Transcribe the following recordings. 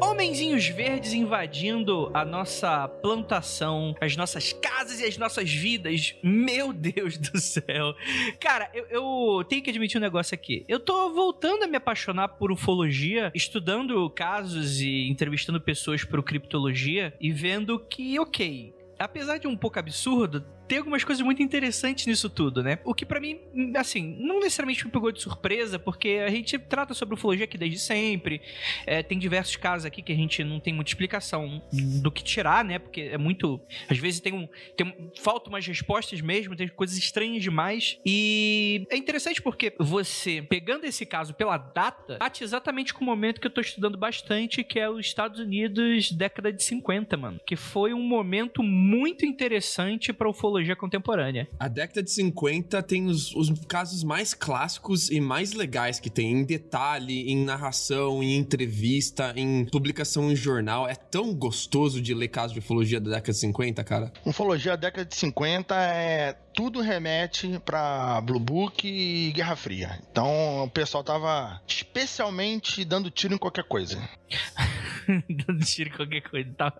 Homenzinhos verdes invadindo a nossa plantação, as nossas casas e as nossas vidas. Meu Deus do céu. Cara, eu, eu, tenho que admitir um negócio aqui. Eu tô voltando a me apaixonar por ufologia, estudando casos e entrevistando pessoas por criptologia e vendo que, ok, apesar de um pouco absurdo, tem algumas coisas muito interessantes nisso tudo, né? O que para mim, assim, não necessariamente me pegou de surpresa, porque a gente trata sobre ufologia aqui desde sempre. É, tem diversos casos aqui que a gente não tem muita explicação do que tirar, né? Porque é muito. Às vezes tem um. Tem, faltam umas respostas mesmo, tem coisas estranhas demais. E é interessante porque você, pegando esse caso pela data, bate exatamente com o momento que eu tô estudando bastante, que é os Estados Unidos, década de 50, mano. Que foi um momento muito interessante pra ufologia psicologia contemporânea. A década de 50 tem os, os casos mais clássicos e mais legais que tem, em detalhe, em narração, em entrevista, em publicação em jornal. É tão gostoso de ler casos de ufologia da década de 50, cara. Ufologia da década de 50 é tudo remete para Blue Book e Guerra Fria. Então o pessoal tava especialmente dando tiro em qualquer coisa. dando tiro em qualquer coisa. Tá.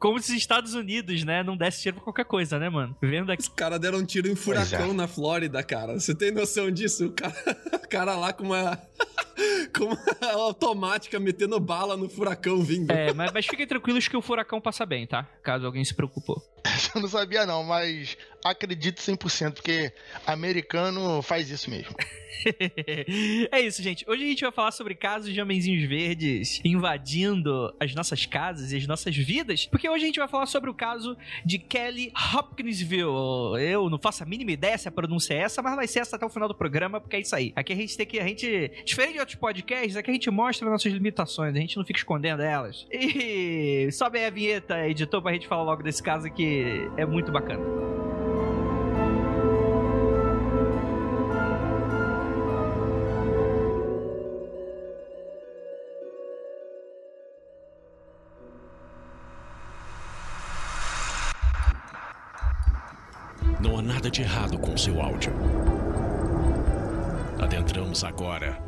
Como se os Estados Unidos, né, não desse tiro pra qualquer coisa, né, mano? Vendo aqui. Os caras deram um tiro em furacão é. na Flórida, cara. Você tem noção disso? O cara, o cara lá com uma. com uma automática metendo bala no furacão vindo. É, mas, mas fiquem tranquilos que o furacão passa bem, tá? Caso alguém se preocupou. Eu não sabia não, mas acredito 100%, porque americano faz isso mesmo. é isso, gente. Hoje a gente vai falar sobre casos de homenzinhos verdes invadindo as nossas casas e as nossas vidas, porque hoje a gente vai falar sobre o caso de Kelly Hopkinsville. Eu não faço a mínima ideia se a pronúncia é essa, mas vai ser essa até o final do programa, porque é isso aí. Aqui a gente tem que. A gente, diferente de outros podcasts, aqui a gente mostra nossas limitações, a gente não fica escondendo elas. E sobe aí a vinheta, editor, pra gente falar logo desse caso que é muito bacana. Não há nada de errado com seu áudio. Adentramos agora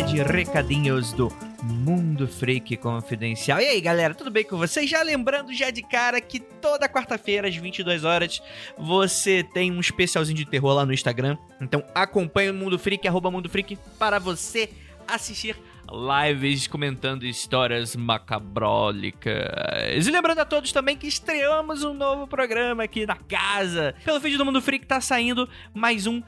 Área de recadinhos do Mundo Freak Confidencial. E aí, galera, tudo bem com vocês? Já lembrando já de cara que toda quarta-feira às 22 horas você tem um especialzinho de terror lá no Instagram. Então acompanhe o Mundo Freak, arroba Mundo Freak, para você assistir lives comentando histórias macabrólicas. E lembrando a todos também que estreamos um novo programa aqui na casa. Pelo vídeo do Mundo Freak tá saindo mais um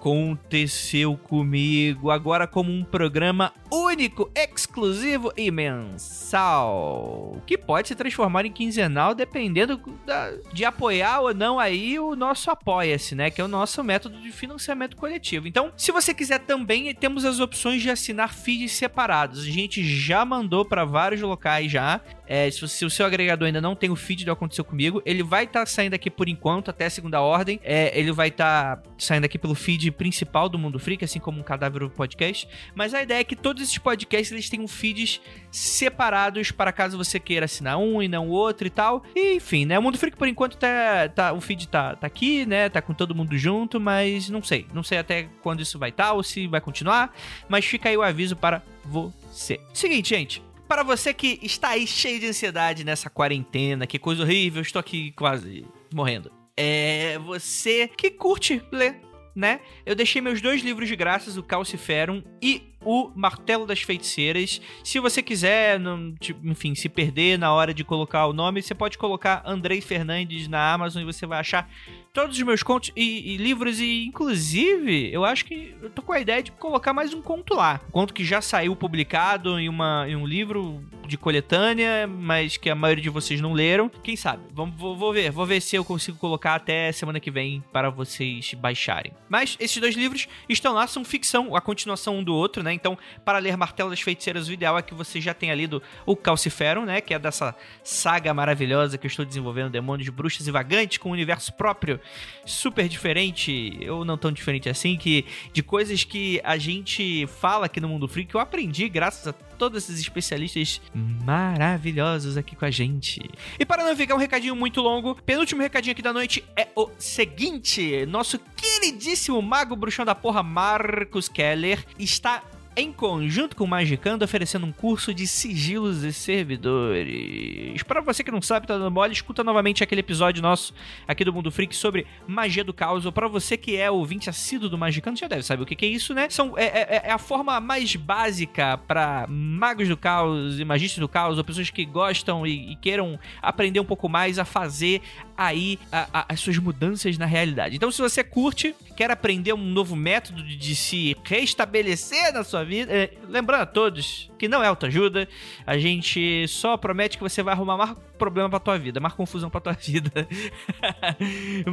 aconteceu comigo agora como um programa único, exclusivo e mensal, que pode se transformar em quinzenal dependendo da, de apoiar ou não aí o nosso apoia-se, né, que é o nosso método de financiamento coletivo. Então, se você quiser também, temos as opções de assinar feeds separados. A gente já mandou para vários locais já. É, se, se, o seu agregador ainda não tem o feed do Aconteceu Comigo, ele vai estar tá saindo aqui por enquanto, até segunda ordem. É, ele vai estar tá saindo aqui pelo feed principal do Mundo Freak, assim como um cadáver podcast. Mas a ideia é que todos esses podcasts eles tenham feeds separados para caso você queira assinar um e não o outro e tal. E, enfim, né? O Mundo Freak, por enquanto, tá, tá, o feed tá, tá aqui, né? Tá com todo mundo junto, mas não sei. Não sei até quando isso vai estar tá, ou se vai continuar. Mas fica aí o aviso para você. Seguinte, gente para você que está aí cheio de ansiedade nessa quarentena, que coisa horrível, estou aqui quase morrendo. É você que curte ler, né? Eu deixei meus dois livros de graças, o Calciferum e o Martelo das Feiticeiras. Se você quiser, não, tipo, enfim, se perder na hora de colocar o nome, você pode colocar Andrei Fernandes na Amazon e você vai achar todos os meus contos e, e, livros. E, inclusive, eu acho que eu tô com a ideia de colocar mais um conto lá. Um conto que já saiu publicado em, uma, em um livro de coletânea, mas que a maioria de vocês não leram. Quem sabe? Vamos, vou, vou ver, vou ver se eu consigo colocar até semana que vem para vocês baixarem. Mas esses dois livros estão lá, são ficção, a continuação um do outro, né? Então, para ler Martelo das Feiticeiras, o ideal é que você já tenha lido o Calciferum, né? Que é dessa saga maravilhosa que eu estou desenvolvendo, Demônios, Bruxas e Vagantes, com um universo próprio, super diferente, ou não tão diferente assim, que de coisas que a gente fala aqui no Mundo Freak, que eu aprendi graças a todos esses especialistas maravilhosos aqui com a gente. E para não ficar um recadinho muito longo, penúltimo recadinho aqui da noite é o seguinte: nosso queridíssimo mago bruxão da porra Marcos Keller está em conjunto com o Magicando, oferecendo um curso de sigilos e servidores. Para você que não sabe, tá dando mole, escuta novamente aquele episódio nosso aqui do Mundo Freak sobre magia do caos. Ou para você que é ouvinte assíduo do Magicando, já deve saber o que, é isso, né? São, é, é, é a forma mais básica para magos do caos e magistas do caos, ou pessoas que gostam e, e queiram aprender um pouco mais a fazer aí a, a, as suas mudanças na realidade. Então, se você curte, quer aprender um novo método de, se restabelecer na sua vida, é, lembrando a todos que não é autoajuda, a gente só promete que você vai arrumar problema pra tua vida, mais confusão pra tua vida.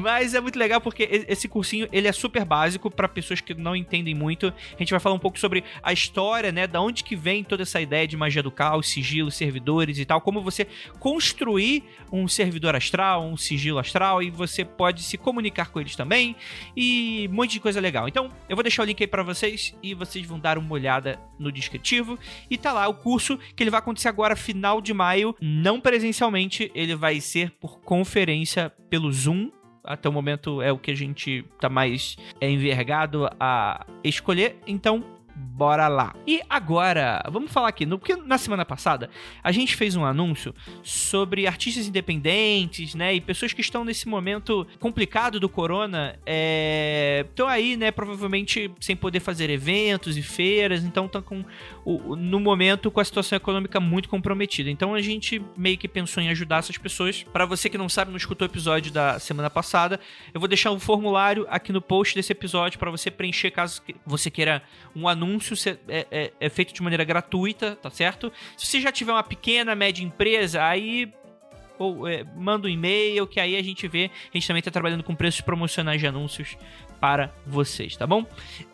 Mas é muito legal porque esse cursinho, ele é super básico para pessoas que não entendem muito. A gente vai falar um pouco sobre a história, né, da onde que vem toda essa ideia de magia do caos, sigilo, servidores e tal, como você construir um servidor astral, um sigilo astral e você pode se comunicar com eles também e um monte de coisa legal. Então, eu vou deixar o link aí para vocês e vocês vão dar uma olhada no descritivo e tá lá o curso que ele vai acontecer agora final de maio, não presencialmente, ele vai ser por conferência pelo Zoom. Até o momento é o que a gente tá mais é, envergado a escolher. Então, bora lá. E agora, vamos falar aqui, no, porque na semana passada a gente fez um anúncio sobre artistas independentes, né, e pessoas que estão nesse momento complicado do corona, estão é, aí, né, provavelmente sem poder fazer eventos e feiras, então estão com o, no momento com a situação econômica muito comprometida. Então a gente meio que pensou em ajudar essas pessoas. Para você que não sabe, não escutou o episódio da semana passada, eu vou deixar um formulário aqui no post desse episódio para você preencher caso você queira um anúncio anúncio é, é, é, feito de maneira gratuita, tá certo? Se você já tiver uma pequena, média empresa, aí ou é, manda um e-mail que aí a gente vê. A gente também está trabalhando com preços promocionais de anúncios para vocês, tá bom?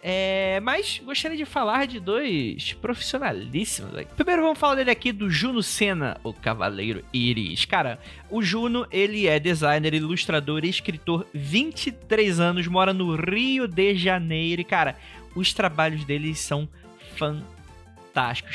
É, mas gostaria de falar de dois profissionalíssimos. Primeiro vamos falar dele aqui do Juno Senna, o Cavaleiro Iris. Cara, o Juno, ele é designer, ilustrador e escritor, 23 anos, mora no Rio de Janeiro. E, cara, os trabalhos deles são fantásticos.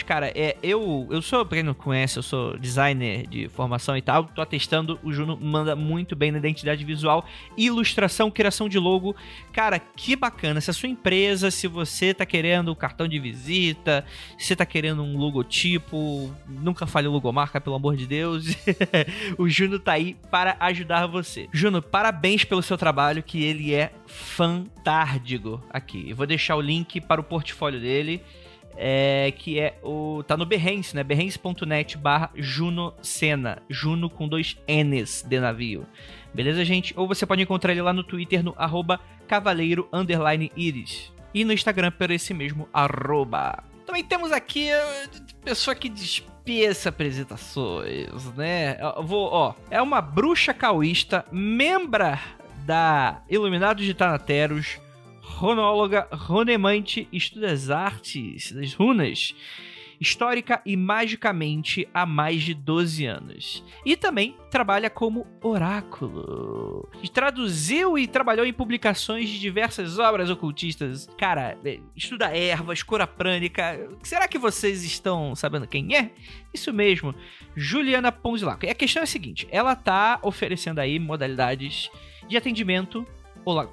Cara, é, eu, eu sou, pra quem não conhece, eu sou designer de formação e tal. Tô atestando, o Juno manda muito bem na identidade visual, ilustração, criação de logo. Cara, que bacana. Se a sua empresa, se você tá querendo um cartão de visita, se tá querendo um logotipo, nunca fale logomarca, pelo amor de Deus. o Juno tá aí para ajudar você. Juno, parabéns pelo seu trabalho, que ele é fantástico aqui. Eu vou deixar o link para o portfólio dele é, que é o. tá no Behance, né? Behance.net barra Juno Sena. Juno com dois N's de navio. Beleza, gente? Ou você pode encontrar ele lá no Twitter no arroba cavaleiro underline iris. E no Instagram por esse mesmo arroba. Também temos aqui pessoa que dispensa apresentações, né? Eu vou, ó, é uma bruxa caoísta, membra da Iluminados de Tanateros, ronóloga, ronemante, estuda as artes das runas, histórica e magicamente há mais de 12 anos. E também trabalha como oráculo. Traduziu e trabalhou em publicações de diversas obras ocultistas. Cara, é, estuda ervas, cura prânica. Será que vocês estão sabendo quem é? Isso mesmo, Juliana Ponzilaco. E a questão é a seguinte: ela tá oferecendo aí modalidades de atendimento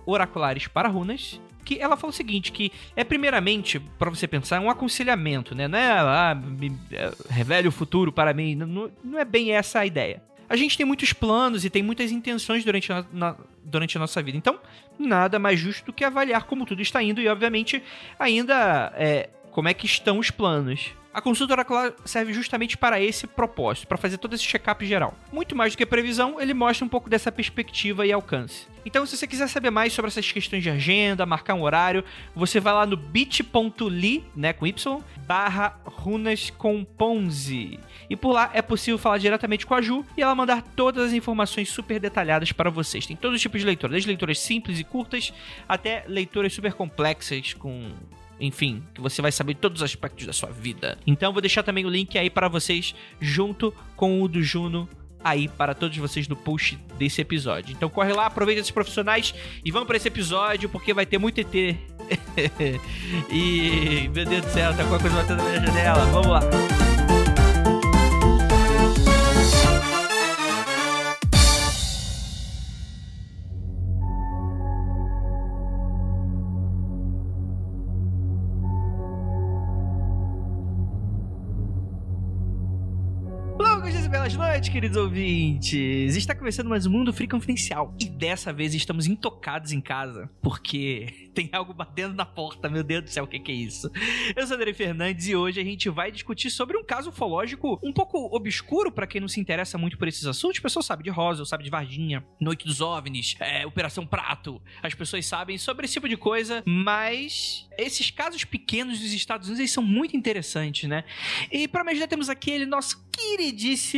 oraculares para runas que ela fala o seguinte, que é primeiramente, para você pensar, um aconselhamento, né? Não é, ah, me, é, revele o futuro para mim, não, não é bem essa a ideia. A gente tem muitos planos e tem muitas intenções durante a, na, durante a nossa vida. Então, nada mais justo do que avaliar como tudo está indo e, obviamente, ainda é, como é que estão os planos. A consulta oracular serve justamente para esse propósito, para fazer todo esse check-up geral. Muito mais do que previsão, ele mostra um pouco dessa perspectiva e alcance. Então, se você quiser saber mais sobre essas questões de agenda, marcar um horário, você vai lá no bit.ly, né, com Y, barra runas com Ponzi. E por lá é possível falar diretamente com a Ju e ela mandar todas as informações super detalhadas para vocês. Tem todos os tipos de leitura, desde leituras simples e curtas até leituras super complexas com enfim, que você vai saber todos os aspectos da sua vida. Então vou deixar também o link aí para vocês junto com o do Juno aí para todos vocês no post desse episódio. Então corre lá, aproveita esses profissionais e vamos para esse episódio porque vai ter muito ET. e meu Deus do céu, tá com a coisa batendo na minha janela. Vamos lá. Belas noites, queridos ouvintes! Está começando mais um Mundo Free Confidencial. E dessa vez estamos intocados em casa, porque tem algo batendo na porta. Meu Deus do céu, o que, é isso? Eu sou André Fernandes e hoje a gente vai discutir sobre um caso ufológico um pouco obscuro para quem não se interessa muito por esses assuntos. Pessoal sabe de Roswell, sabe de Varginha, Noite dos OVNIs, é, Operação Prato. As pessoas sabem sobre esse tipo de coisa, mas esses casos pequenos dos Estados Unidos eles são muito interessantes, né? E para me ajudar temos aqui ele, nosso queridíssimo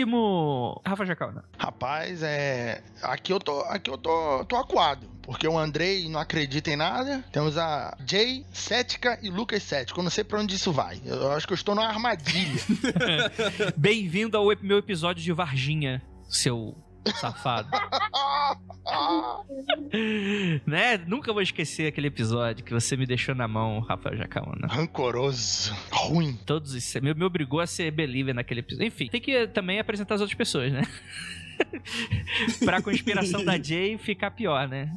Rafa Jacauna. Rapaz, é. Aqui eu tô. Aqui eu tô, tô acuado. Porque o Andrei não acredita em nada. Temos a Jay Cética e Lucas Cético. Eu não sei pra onde isso vai. Eu acho que eu estou numa armadilha. Bem-vindo ao meu episódio de Varginha, seu safado. né? Nunca vou esquecer aquele episódio que você me deixou na mão, Rafael Jacaúna. Rancoroso. Ruim. Todos isso. Me, me obrigou a ser believer naquele episódio. Enfim, tem que também apresentar as outras pessoas, né? pra conspiração da Jay ficar pior, né?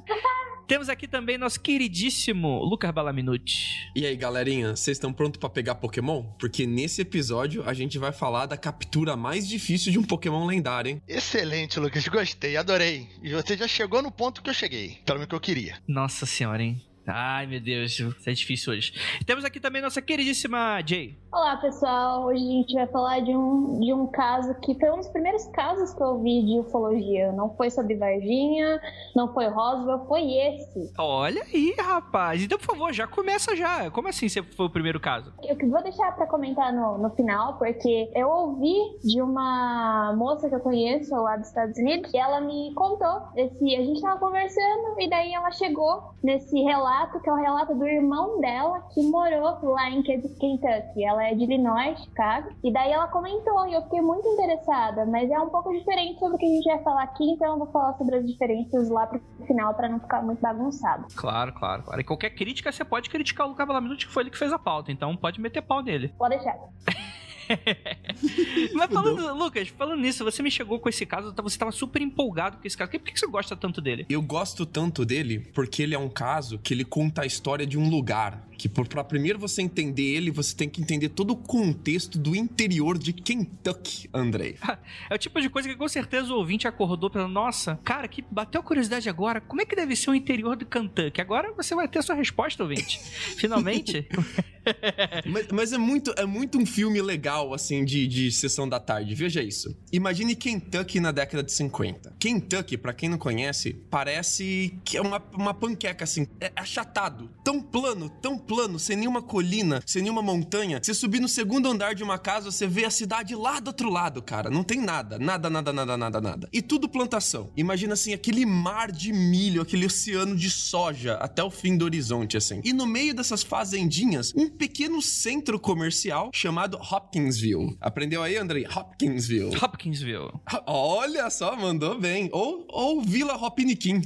Temos aqui também nosso queridíssimo Lucas Balaminuti. E aí, galerinha, vocês estão prontos para pegar Pokémon? Porque nesse episódio a gente vai falar da captura mais difícil de um Pokémon lendário, hein? Excelente, Lucas. Gostei, adorei. E você já chegou no ponto que eu cheguei. Pelo menos que eu queria. Nossa senhora, hein? Ai, meu Deus, isso é difícil hoje. Temos aqui também nossa queridíssima Jay. Olá, pessoal. Hoje a gente vai falar de um, de um caso que foi um dos primeiros casos que eu vi de ufologia. Não foi sobre Varginha, não foi Roswell, foi esse. Olha aí, rapaz. Então, por favor, já começa já. Como assim você foi o primeiro caso? Eu vou deixar para comentar no, no final, porque eu ouvi de uma moça que eu conheço lá dos Estados Unidos e ela me contou. Esse, a gente tava conversando e daí ela chegou nesse relato, que é o relato do irmão dela que morou lá em Kentucky. Ela é de Illinois, Chicago. E daí ela comentou e eu fiquei muito interessada, mas é um pouco diferente sobre o que a gente vai falar aqui, então eu vou falar sobre as diferenças lá pro final para não ficar muito bagunçado. Claro, claro, claro. E qualquer crítica você pode criticar o Lucas Balaminuti, que foi ele que fez a pauta, então pode meter pau nele. Pode deixar. Mas falando, Lucas, falando nisso, você me chegou com esse caso, você estava super empolgado com esse caso. Por que você gosta tanto dele? Eu gosto tanto dele porque ele é um caso que ele conta a história de um lugar. Que para primeiro você entender ele, você tem que entender todo o contexto do interior de Kentucky, Andrei. é o tipo de coisa que com certeza o ouvinte acordou pensando, nossa, cara, que bateu curiosidade agora, como é que deve ser o interior do Kentucky? Agora você vai ter a sua resposta, ouvinte. Finalmente. mas, mas, é, muito, é muito um filme legal, assim, de, de sessão da tarde. Veja isso. Imagine Kentucky na década de 50. Kentucky, para quem não conhece, parece que é uma, uma panqueca, assim. É achatado. Tão plano, tão plano, sem nenhuma colina, sem nenhuma montanha. Você subir no segundo andar de uma casa, você vê a cidade lá do outro lado, cara. Não tem nada. Nada, nada, nada, nada, nada. E tudo plantação. Imagina, assim, aquele mar de milho, aquele oceano de soja até o fim do horizonte, assim. E no meio dessas fazendinhas, um pequeno centro comercial chamado Hopkinsville. Aprendeu aí, Andrei? Hopkinsville. Hopkinsville. Olha só, mandou bem. Ou, ou Vila Hopiniquim.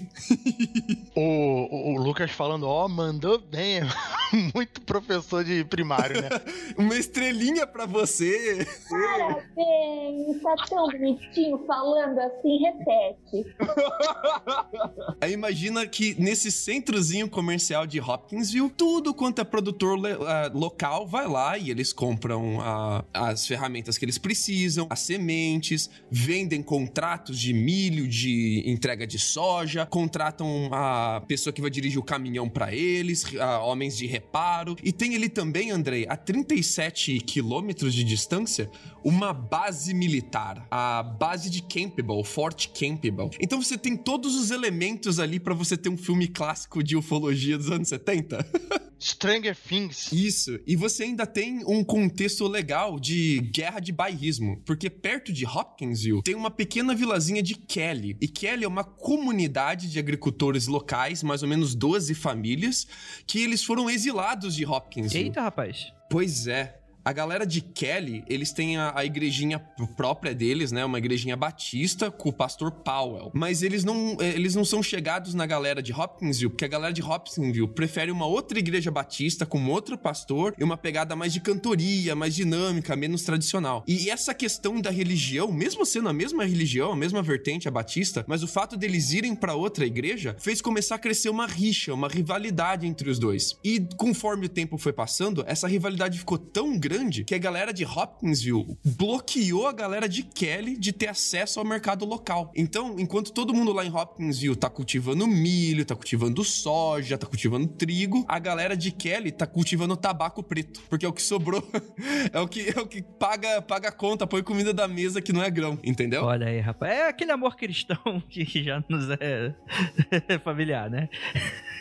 o, o, o, Lucas falando, ó, oh, mandou bem. Muito professor de primário, né? Uma estrelinha pra você. Parabéns, tá tão bonitinho falando assim, repete. Aí imagina que nesse centrozinho comercial de Hopkinsville, tudo quanto é produtor uh, local vai lá e eles compram uh, as ferramentas que eles precisam, as sementes, vendem contratos de milho, de entrega de soja, contratam a pessoa que vai dirigir o caminhão para eles, uh, homens de preparo. E tem ali também, Andrei, a 37 quilômetros de distância, uma base militar, a base de Campbell, Fort Campbell. Então você tem todos os elementos ali para você ter um filme clássico de ufologia dos anos 70. Stranger Things. Isso. E você ainda tem um contexto legal de guerra de bairrismo, porque perto de Hopkinsville tem uma pequena vilazinha de Kelly. E Kelly é uma comunidade de agricultores locais, mais ou menos 12 famílias, que eles foram exilados de Hopkinsville. Eita, rapaz. Pois é. A galera de Kelly, eles têm a, a, igrejinha própria deles, né? Uma igrejinha batista com o pastor Powell. Mas eles não, eh, eles não são chegados na galera de Hopkinsville, porque a galera de Hopkinsville prefere uma outra igreja batista com outro pastor e uma pegada mais de cantoria, mais dinâmica, menos tradicional. E essa questão da religião, mesmo sendo a mesma religião, a mesma vertente, a batista, mas o fato deles irem para outra igreja fez começar a crescer uma rixa, uma rivalidade entre os dois. E conforme o tempo foi passando, essa rivalidade ficou tão grande grande que a galera de Hopkinsville bloqueou a galera de Kelly de ter acesso ao mercado local. Então, enquanto todo mundo lá em Hopkinsville tá cultivando milho, tá cultivando soja, tá cultivando trigo, a galera de Kelly tá cultivando tabaco preto, porque é o que sobrou. é o que é o que paga paga a conta, põe comida da mesa que não é grão, entendeu? Olha aí, rapaz. É aquele amor cristão que já nos é familiar, né?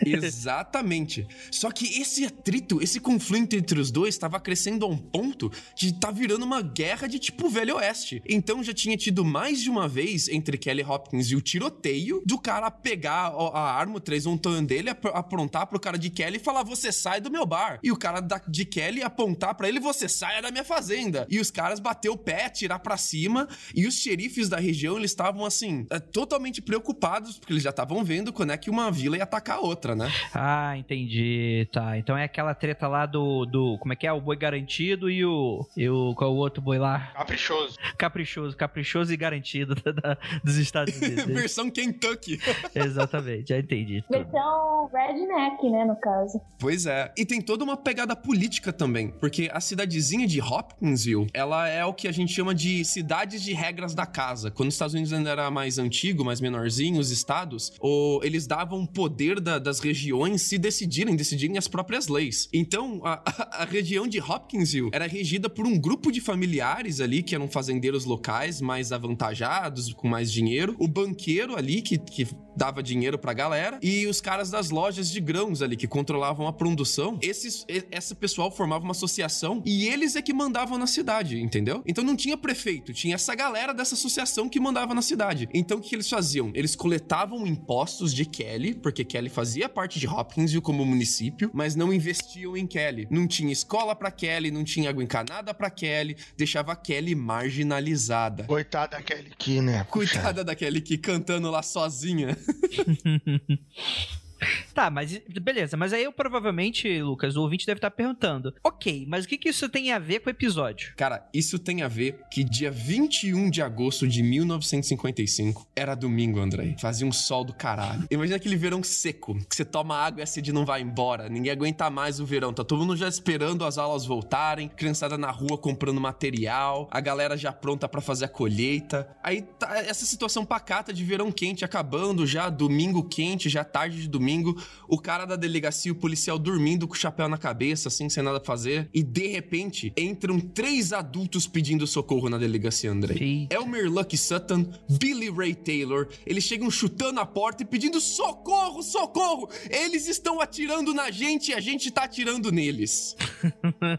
Exatamente. Só que esse atrito, esse conflito entre os dois estava crescendo a um ponto de tá virando uma guerra de tipo Velho Oeste. Então já tinha tido mais de uma vez entre Kelly Hopkins e o tiroteio do cara pegar a arma, o 3 dele, aprontar pro cara de Kelly e falar: Você sai do meu bar. E o cara da, de Kelly apontar para ele: Você sai da minha fazenda. E os caras bater o pé, tirar pra cima. E os xerifes da região, eles estavam assim, é, totalmente preocupados, porque eles já estavam vendo quando é que uma vila ia atacar a outra, né? Ah, entendi. Tá. Então é aquela treta lá do. do como é que é? O boi garantido garantido e o. E o qual o outro boi lá? Caprichoso. Caprichoso, caprichoso e garantido da, da, dos Estados Unidos. Versão Kentucky. Exatamente, já entendi. Versão redneck, né, no caso. Pois é. E tem toda uma pegada política também, porque a cidadezinha de Hopkinsville, ela é o que a gente chama de cidades de regras da casa. Quando os Estados Unidos ainda era mais antigo, mais menorzinho, os estados, ou eles davam poder da, das regiões se decidirem, decidirem as próprias leis. Então, a, a, a região de Hopkinsville era regida por um grupo de familiares ali, que eram fazendeiros locais mais avantajados, com mais dinheiro, o banqueiro ali, que, que dava dinheiro pra galera, e os caras das lojas de grãos ali, que controlavam a produção. Esses, esse pessoal formava uma associação e eles é que mandavam na cidade, entendeu? Então não tinha prefeito, tinha essa galera dessa associação que mandava na cidade. Então o que, que eles faziam? Eles coletavam impostos de Kelly, porque Kelly fazia parte de Hopkinsville como município, mas não investiam em Kelly. Não tinha escola para Kelly, não tinha água encanada para Kelly, deixava a Kelly marginalizada. Coitada da Kelly Key, né? Coitada da Kelly Key cantando lá sozinha. Tá, mas beleza. Mas aí eu provavelmente, Lucas, o ouvinte deve estar perguntando: ok, mas o que, que isso tem a ver com o episódio? Cara, isso tem a ver que dia 21 de agosto de 1955 era domingo, André. Fazia um sol do caralho. Imagina aquele verão seco, que você toma água e a sede não vai embora. Ninguém aguenta mais o verão. Tá todo mundo já esperando as aulas voltarem, criançada na rua comprando material, a galera já pronta para fazer a colheita. Aí tá essa situação pacata de verão quente acabando já, domingo quente, já tarde de domingo domingo, o cara da delegacia, o policial dormindo com o chapéu na cabeça, assim, sem nada a fazer, e de repente entram três adultos pedindo socorro na delegacia, André. Sim. Elmer Lucky Sutton, Billy Ray Taylor, eles chegam chutando a porta e pedindo socorro, socorro! Eles estão atirando na gente e a gente tá atirando neles.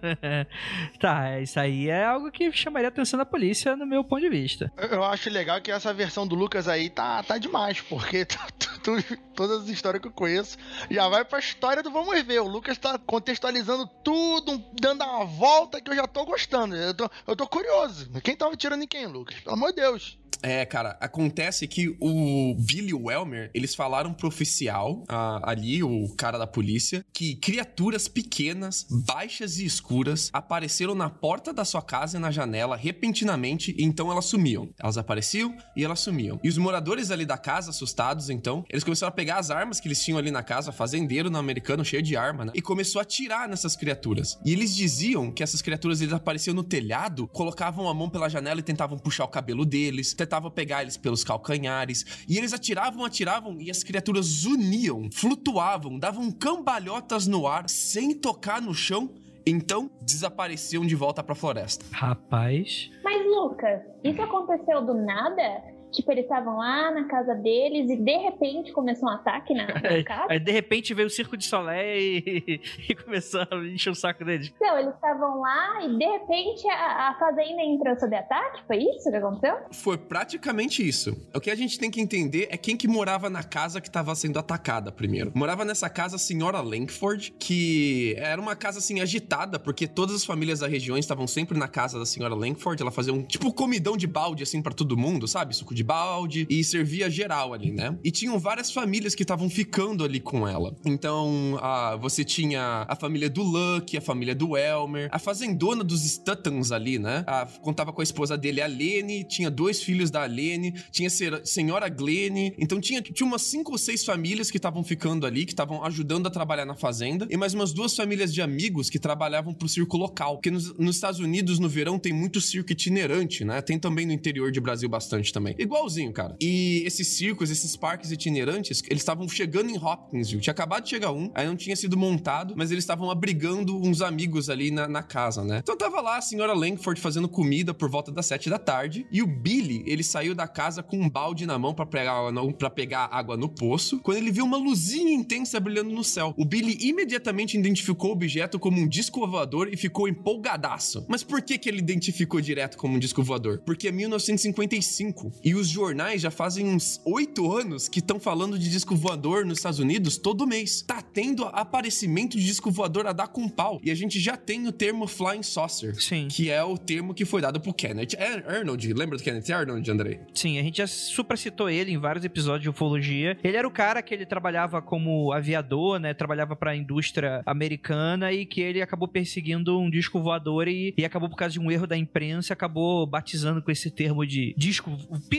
tá, isso aí é algo que chamaria a atenção da polícia no meu ponto de vista. Eu acho legal que essa versão do Lucas aí tá, tá demais, porque tá, todas as histórias que eu conheço, já vai pra história do Vamos Ver. O Lucas tá contextualizando tudo, dando uma volta que eu já tô gostando. Eu tô, eu tô curioso. Quem tava tirando em quem, Lucas? Pelo amor de Deus. É, cara, acontece que o Billy e o Elmer, eles falaram pro oficial, ali, o cara da polícia, que criaturas pequenas, baixas e escuras apareceram na porta da sua casa e na janela repentinamente, e então elas sumiam. Elas apareciam e elas sumiam. E os moradores ali da casa, assustados, então, eles começaram a pegar as armas que eles tinham ali na casa, fazendeiro no americano, cheio de arma, né? E começou a atirar nessas criaturas. E eles diziam que essas criaturas, eles apareciam no telhado, colocavam a mão pela janela e tentavam puxar o cabelo deles, tentavam tentava pegar eles pelos calcanhares. E eles atiravam, atiravam e as criaturas uniam, flutuavam, davam cambalhotas no ar sem tocar no chão. Então desapareciam de volta pra floresta. Rapaz. Mas, Lucas, isso aconteceu do nada? Tipo, eles estavam lá na casa deles e de repente começou um ataque na, na casa? Aí de repente veio o Circo de Solé e, e começou a encher o saco deles. Não, eles estavam lá e de repente a, a fazenda entrou sob ataque? Foi isso que aconteceu? Foi praticamente isso. O que a gente tem que entender é quem que morava na casa que estava sendo atacada primeiro. Morava nessa casa a senhora Lankford, que era uma casa assim agitada, porque todas as famílias da região estavam sempre na casa da senhora Lankford. Ela fazia um tipo comidão de balde assim para todo mundo, sabe? Suco de balde e servia geral ali, né? E tinham várias famílias que estavam ficando ali com ela. Então, a, você tinha a família do Luck, a família do Elmer, a fazendona dos Stuttons ali, né? A, contava com a esposa dele, a Lene, tinha dois filhos da Lene, tinha a senhora Glenn. Então, tinha, tinha umas cinco ou seis famílias que estavam ficando ali, que estavam ajudando a trabalhar na fazenda, e mais umas duas famílias de amigos que trabalhavam pro circo local. Porque nos, nos Estados Unidos, no verão, tem muito circo itinerante, né? Tem também no interior de Brasil bastante também. Igual igualzinho, cara. E esses circos, esses parques itinerantes, eles estavam chegando em Hopkinsville. Tinha acabado de chegar um, aí não tinha sido montado, mas eles estavam abrigando uns amigos ali na, na, casa, né? Então tava lá a senhora Langford fazendo comida por volta das sete da tarde, e o Billy, ele saiu da casa com um balde na mão para pegar, pra pegar água no poço, quando ele viu uma luzinha intensa brilhando no céu. O Billy imediatamente identificou o objeto como um disco voador e ficou empolgadaço. Mas por que que ele identificou direto como um disco voador? Porque é 1955, e os os jornais já fazem uns oito anos que estão falando de disco voador nos Estados Unidos todo mês. Tá tendo aparecimento de disco voador a dar com pau. E a gente já tem o termo Flying Saucer. Sim. Que é o termo que foi dado pro Kenneth Arnold. Lembra do Kenneth Arnold, Andrei? Sim, a gente já supracitou ele em vários episódios de ufologia. Ele era o cara que ele trabalhava como aviador, né? Trabalhava para a indústria americana e que ele acabou perseguindo um disco voador e, e acabou por causa de um erro da imprensa, acabou batizando com esse termo de disco,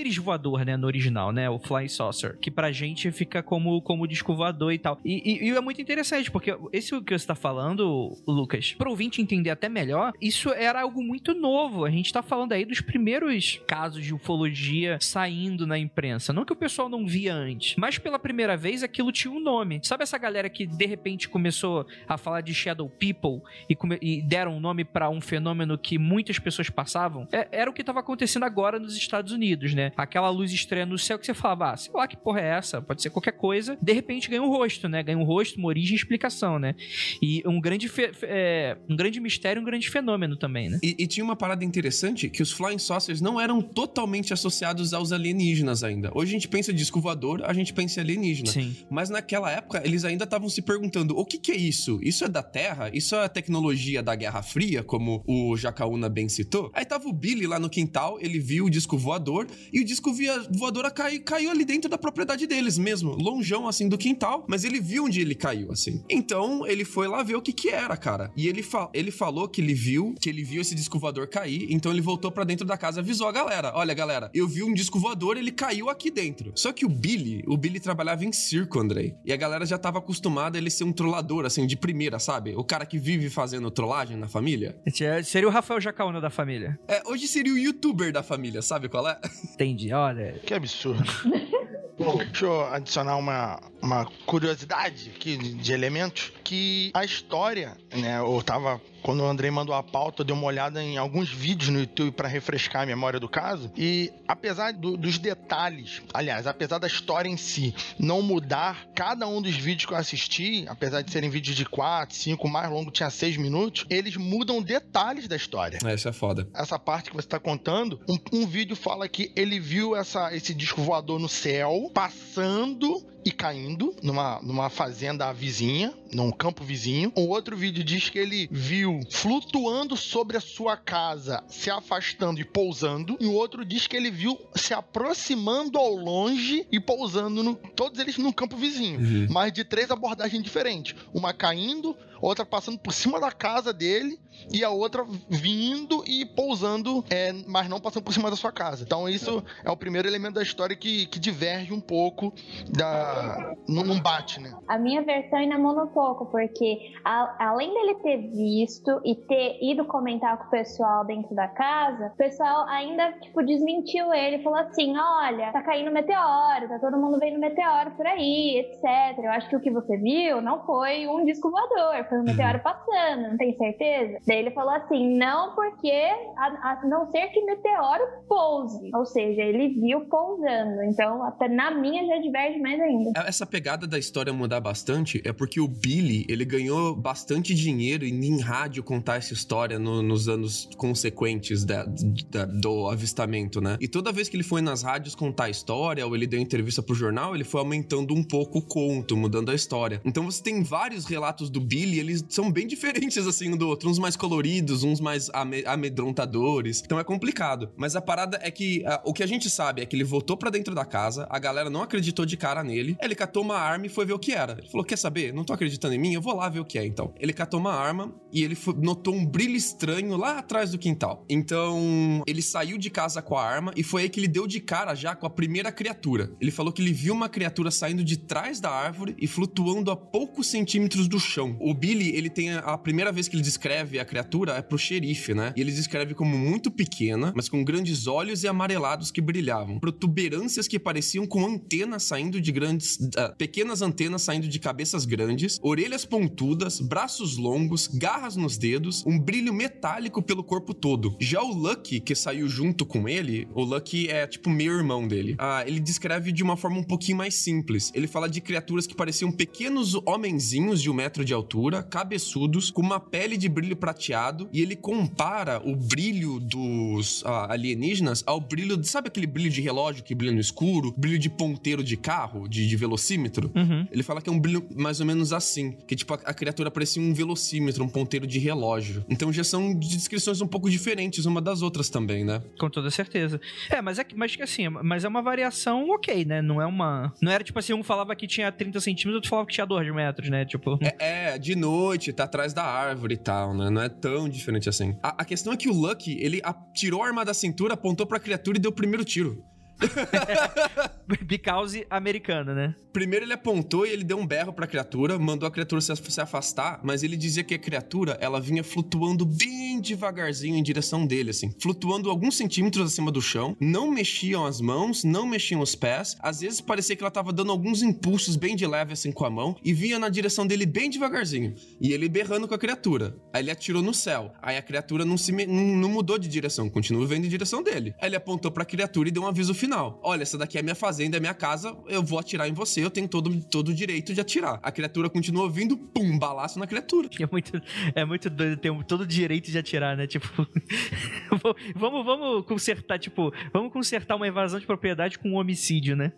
pires voador, né, no original, né, o Flying Saucer, que pra gente fica como, como disco voador e tal. E, e, e é muito interessante, porque esse que você tá falando, Lucas, pro ouvinte entender até melhor, isso era algo muito novo. A gente tá falando aí dos primeiros casos de ufologia saindo na imprensa. Não que o pessoal não via antes, mas pela primeira vez aquilo tinha um nome. Sabe essa galera que de repente começou a falar de Shadow People e, e deram um nome para um fenômeno que muitas pessoas passavam? É, era o que tava acontecendo agora nos Estados Unidos, né? Aquela luz estranha no céu que você falava, ah, sei lá que porra é essa, pode ser qualquer coisa, de repente ganha um rosto, né? Ganha um rosto, uma origem e explicação, né? E um grande, é, um grande mistério, um grande fenômeno também, né? E, e, tinha uma parada interessante que os Flying Saucers não eram totalmente associados aos alienígenas ainda. Hoje a gente pensa em disco voador, a gente pensa em alienígena. Sim. Mas naquela época eles ainda estavam se perguntando, o que que é isso? Isso é da Terra? Isso é a tecnologia da Guerra Fria, como o Jacaúna bem citou? Aí tava o Billy lá no quintal, ele viu o disco voador e o disco voadora cai, caiu ali dentro da propriedade deles mesmo, longeão assim do quintal, mas ele viu onde ele caiu assim. Então ele foi lá ver o que que era, cara. E ele, fa ele falou que ele viu, que ele viu esse disco voador cair, então ele voltou para dentro da casa, avisou a galera: "Olha, galera, eu vi um disco voador, ele caiu aqui dentro". Só que o Billy, o Billy trabalhava em circo, Andrei. E a galera já tava acostumada a ele ser um trollador assim de primeira, sabe? O cara que vive fazendo trollagem na família. Seria o Rafael Jacaúna da família. É, hoje seria o youtuber da família, sabe qual é? Entendi, olha. Que absurdo. Bom, deixa eu adicionar uma, uma curiosidade aqui de elementos que a história, né, eu tava quando o Andrei mandou a pauta, eu dei uma olhada em alguns vídeos no YouTube para refrescar a memória do caso. E apesar do, dos detalhes, aliás, apesar da história em si não mudar, cada um dos vídeos que eu assisti, apesar de serem vídeos de 4, 5, mais longo tinha 6 minutos, eles mudam detalhes da história. É, isso é foda. Essa parte que você tá contando, um, um vídeo fala que ele viu essa, esse disco voador no céu, passando e caindo numa, numa fazenda vizinha, num campo vizinho. Um outro vídeo diz que ele viu flutuando sobre a sua casa, se afastando e pousando. E o outro diz que ele viu se aproximando ao longe e pousando, no, todos eles num campo vizinho. Uhum. Mas de três abordagens diferentes. Uma caindo, outra passando por cima da casa dele e a outra vindo e pousando, é, mas não passando por cima da sua casa. Então isso é o primeiro elemento da história que, que diverge um pouco da não bate, né? A minha versão ainda muda um pouco, porque a, além dele ter visto e ter ido comentar com o pessoal dentro da casa, o pessoal ainda, tipo, desmentiu ele, falou assim, olha, tá caindo meteoro, tá todo mundo vendo meteoro por aí, etc. Eu acho que o que você viu não foi um disco voador, foi um meteoro passando, não tem certeza? Daí ele falou assim, não porque a, a não ser que meteoro pouse, ou seja, ele viu pousando, então até na minha já diverge mais ainda. Essa pegada da história mudar bastante é porque o Billy, ele ganhou bastante dinheiro em rádio contar essa história no, nos anos consequentes da, da, do avistamento, né? E toda vez que ele foi nas rádios contar a história, ou ele deu entrevista pro jornal, ele foi aumentando um pouco o conto, mudando a história. Então você tem vários relatos do Billy, eles são bem diferentes assim um do outro, uns mais coloridos, uns mais amedrontadores. Então é complicado. Mas a parada é que a, o que a gente sabe é que ele voltou para dentro da casa, a galera não acreditou de cara nele, ele catou uma arma e foi ver o que era. Ele falou: Quer saber? Não tô acreditando em mim, eu vou lá ver o que é então. Ele catou uma arma e ele foi, notou um brilho estranho lá atrás do quintal. Então ele saiu de casa com a arma e foi aí que ele deu de cara já com a primeira criatura. Ele falou que ele viu uma criatura saindo de trás da árvore e flutuando a poucos centímetros do chão. O Billy, ele tem a, primeira vez que ele descreve a criatura é pro xerife, né? E ele descreve como muito pequena, mas com grandes olhos e amarelados que brilhavam, protuberâncias que pareciam com antenas saindo de grandes, uh, pequenas antenas saindo de cabeças grandes, orelhas pontudas, braços longos, garras nos dedos, um brilho metálico pelo corpo todo. Já o Lucky, que saiu junto com ele, o Lucky é tipo meio irmão dele. Ah, ele descreve de uma forma um pouquinho mais simples. Ele fala de criaturas que pareciam pequenos homenzinhos de um metro de altura, cabeçudos, com uma pele de brilho prateado, e ele compara o brilho dos ah, alienígenas ao brilho, sabe aquele brilho de relógio que brilha no escuro, brilho de ponteiro de carro, de, de velocímetro? Uhum. Ele fala que é um brilho mais ou menos assim, que tipo a, a criatura parecia um velocímetro, um ponteiro de relógio. Então já são descrições um pouco diferentes uma das outras também, né? Com toda certeza. É, mas é mas assim, mas é uma variação ok, né? Não é uma. Não era tipo assim, um falava que tinha 30 centímetros, outro falava que tinha 2 metros, né? Tipo. É, é, de noite, tá atrás da árvore e tal, né? Não é tão diferente assim. A, a questão é que o Lucky, ele tirou a arma da cintura, apontou pra criatura e deu o primeiro tiro. Because americana, né? Primeiro ele apontou e ele deu um berro pra criatura, mandou a criatura se, afastar, mas ele dizia que a criatura, ela vinha flutuando bem devagarzinho em direção dele, assim. Flutuando alguns centímetros acima do chão, não mexiam as mãos, não mexiam os pés, às vezes parecia que ela tava dando alguns impulsos bem de leve, assim, com a mão, e vinha na direção dele bem devagarzinho. E ele berrando com a criatura. Aí ele atirou no céu. Aí a criatura não se não, não mudou de direção, continua vendo em direção dele. Aí ele apontou pra criatura e deu um aviso final. Olha, essa daqui é minha fazenda, é minha casa, eu vou atirar em você, eu tenho todo, todo o direito de atirar. A criatura continua vindo, pum, balaço na criatura. É muito, é muito doido ter todo o direito de atirar, né? Tipo, vamos, vamos consertar, tipo, vamos consertar uma evasão de propriedade com um homicídio, né?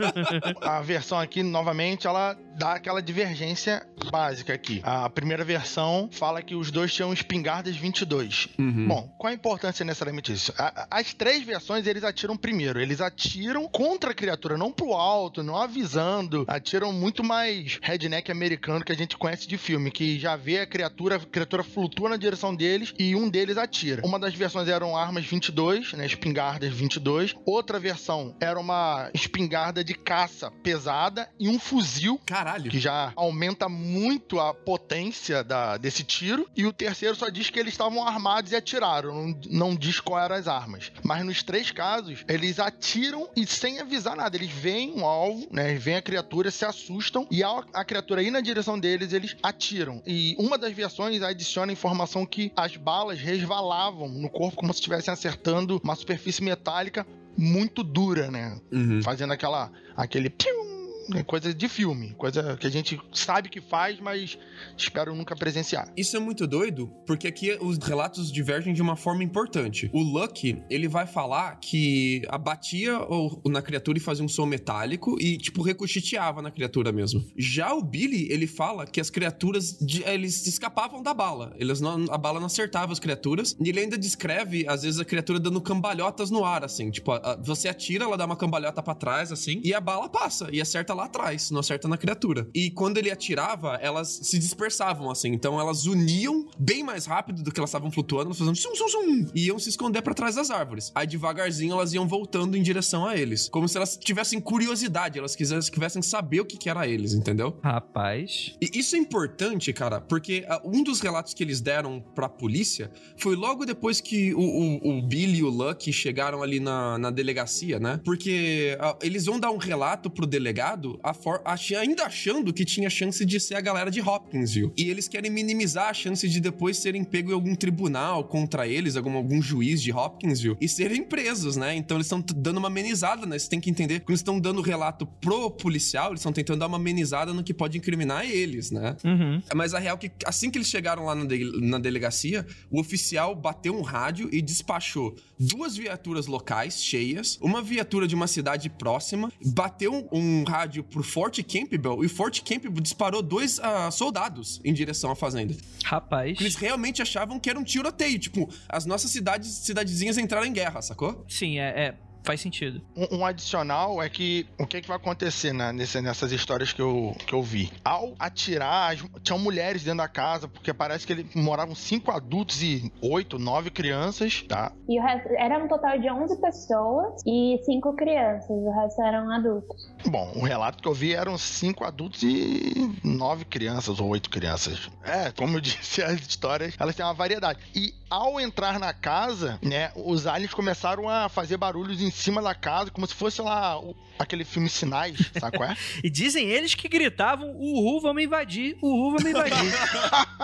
a versão aqui, novamente, ela dá aquela divergência básica aqui. A primeira versão fala que os dois tinham espingardas 22. Uhum. Bom, qual a importância necessariamente disso? As três versões eles atiram primeiro. Eles atiram contra a criatura, não pro alto, não avisando. Atiram muito mais redneck americano que a gente conhece de filme, que já vê a criatura, a criatura flutua na direção deles e um deles atira. Uma das versões eram armas 22, né, espingardas 22. Outra versão era uma espingarda de caça pesada e um fuzil. Caralho. Que já aumenta muito a potência da, desse tiro. E o terceiro só diz que eles estavam armados e atiraram. Não, não diz qual eram as armas. Mas nos três casos, eles atiram e sem avisar nada. Eles veem um alvo, né? Eles veem a criatura, se assustam e ao a criatura ir na direção deles, eles atiram. E uma das versões adiciona a informação que as balas resvalavam no corpo como se estivessem acertando uma superfície metálica muito dura, né? Uhum. Fazendo aquela aquele pium é coisa de filme, coisa que a gente sabe que faz, mas espero nunca presenciar. Isso é muito doido, porque aqui os relatos divergem de uma forma importante. O Lucky, ele vai falar que abatia na criatura e fazia um som metálico e, tipo, recochiteava na criatura mesmo. Já o Billy, ele fala que as criaturas, eles escapavam da bala. Eles não, a bala não acertava as criaturas. E ele ainda descreve, às vezes, a criatura dando cambalhotas no ar, assim. Tipo, a, a, você atira, ela dá uma cambalhota para trás, assim, e a bala passa e acerta lá atrás, não acerta na criatura. E quando ele atirava, elas se dispersavam, assim. Então elas uniam bem mais rápido do que elas estavam flutuando, faziam sum, sum, sum, e iam se esconder para trás das árvores. Aí devagarzinho elas iam voltando em direção a eles. Como se elas tivessem curiosidade, elas quisessem, quisessem saber o que, que era eles, entendeu? Rapaz. E isso é importante, cara, porque uh, um dos relatos que eles deram pra polícia foi logo depois que o, o, o Billy e o Lucky chegaram ali na, na delegacia, né? Porque uh, eles vão dar um relato pro delegado for, ach, ainda achando que tinha chance de ser a galera de Hopkinsville. E eles querem minimizar a chance de depois serem pegos em algum tribunal contra eles, algum, algum juiz de Hopkinsville, e serem presos, né? Então eles estão dando uma amenizada, né? Você tem que entender que eles estão dando relato pro policial, eles estão tentando dar uma amenizada no que pode incriminar eles, né? Uhum. Mas a real é que assim que eles chegaram lá na, de, na delegacia, o oficial bateu um rádio e despachou duas viaturas locais cheias, uma viatura de uma cidade próxima, bateu um rádio pro Fort Campbell e Fort Campbell disparou dois uh, soldados em direção à fazenda. Rapaz. Eles realmente achavam que era um tiroteio, tipo, as nossas cidades, cidadezinhas entraram em guerra, sacou? Sim, é, é faz sentido. Um, um, adicional é que o que, é que vai acontecer né, nesse, nessas histórias que eu, que eu vi? Ao atirar, tinham mulheres dentro da casa, porque parece que ele, moravam cinco adultos e oito, nove crianças, tá? E o resto, era um total de 11 pessoas e cinco crianças, o resto eram adultos. Bom, o relato que eu vi eram cinco adultos e nove crianças ou oito crianças. É, como eu disse, as histórias, elas têm uma variedade. E ao entrar na casa, né, os aliens começaram a fazer barulhos em cima da casa, como se fosse lá o, aquele filme Sinais, sabe qual é? e dizem eles que gritavam: Uhul, vamos invadir, uhul, vamos invadir.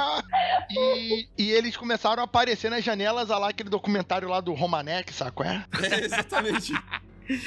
e, e, eles começaram a aparecer nas janelas, lá aquele documentário lá do Romanek, sabe qual é? É, exatamente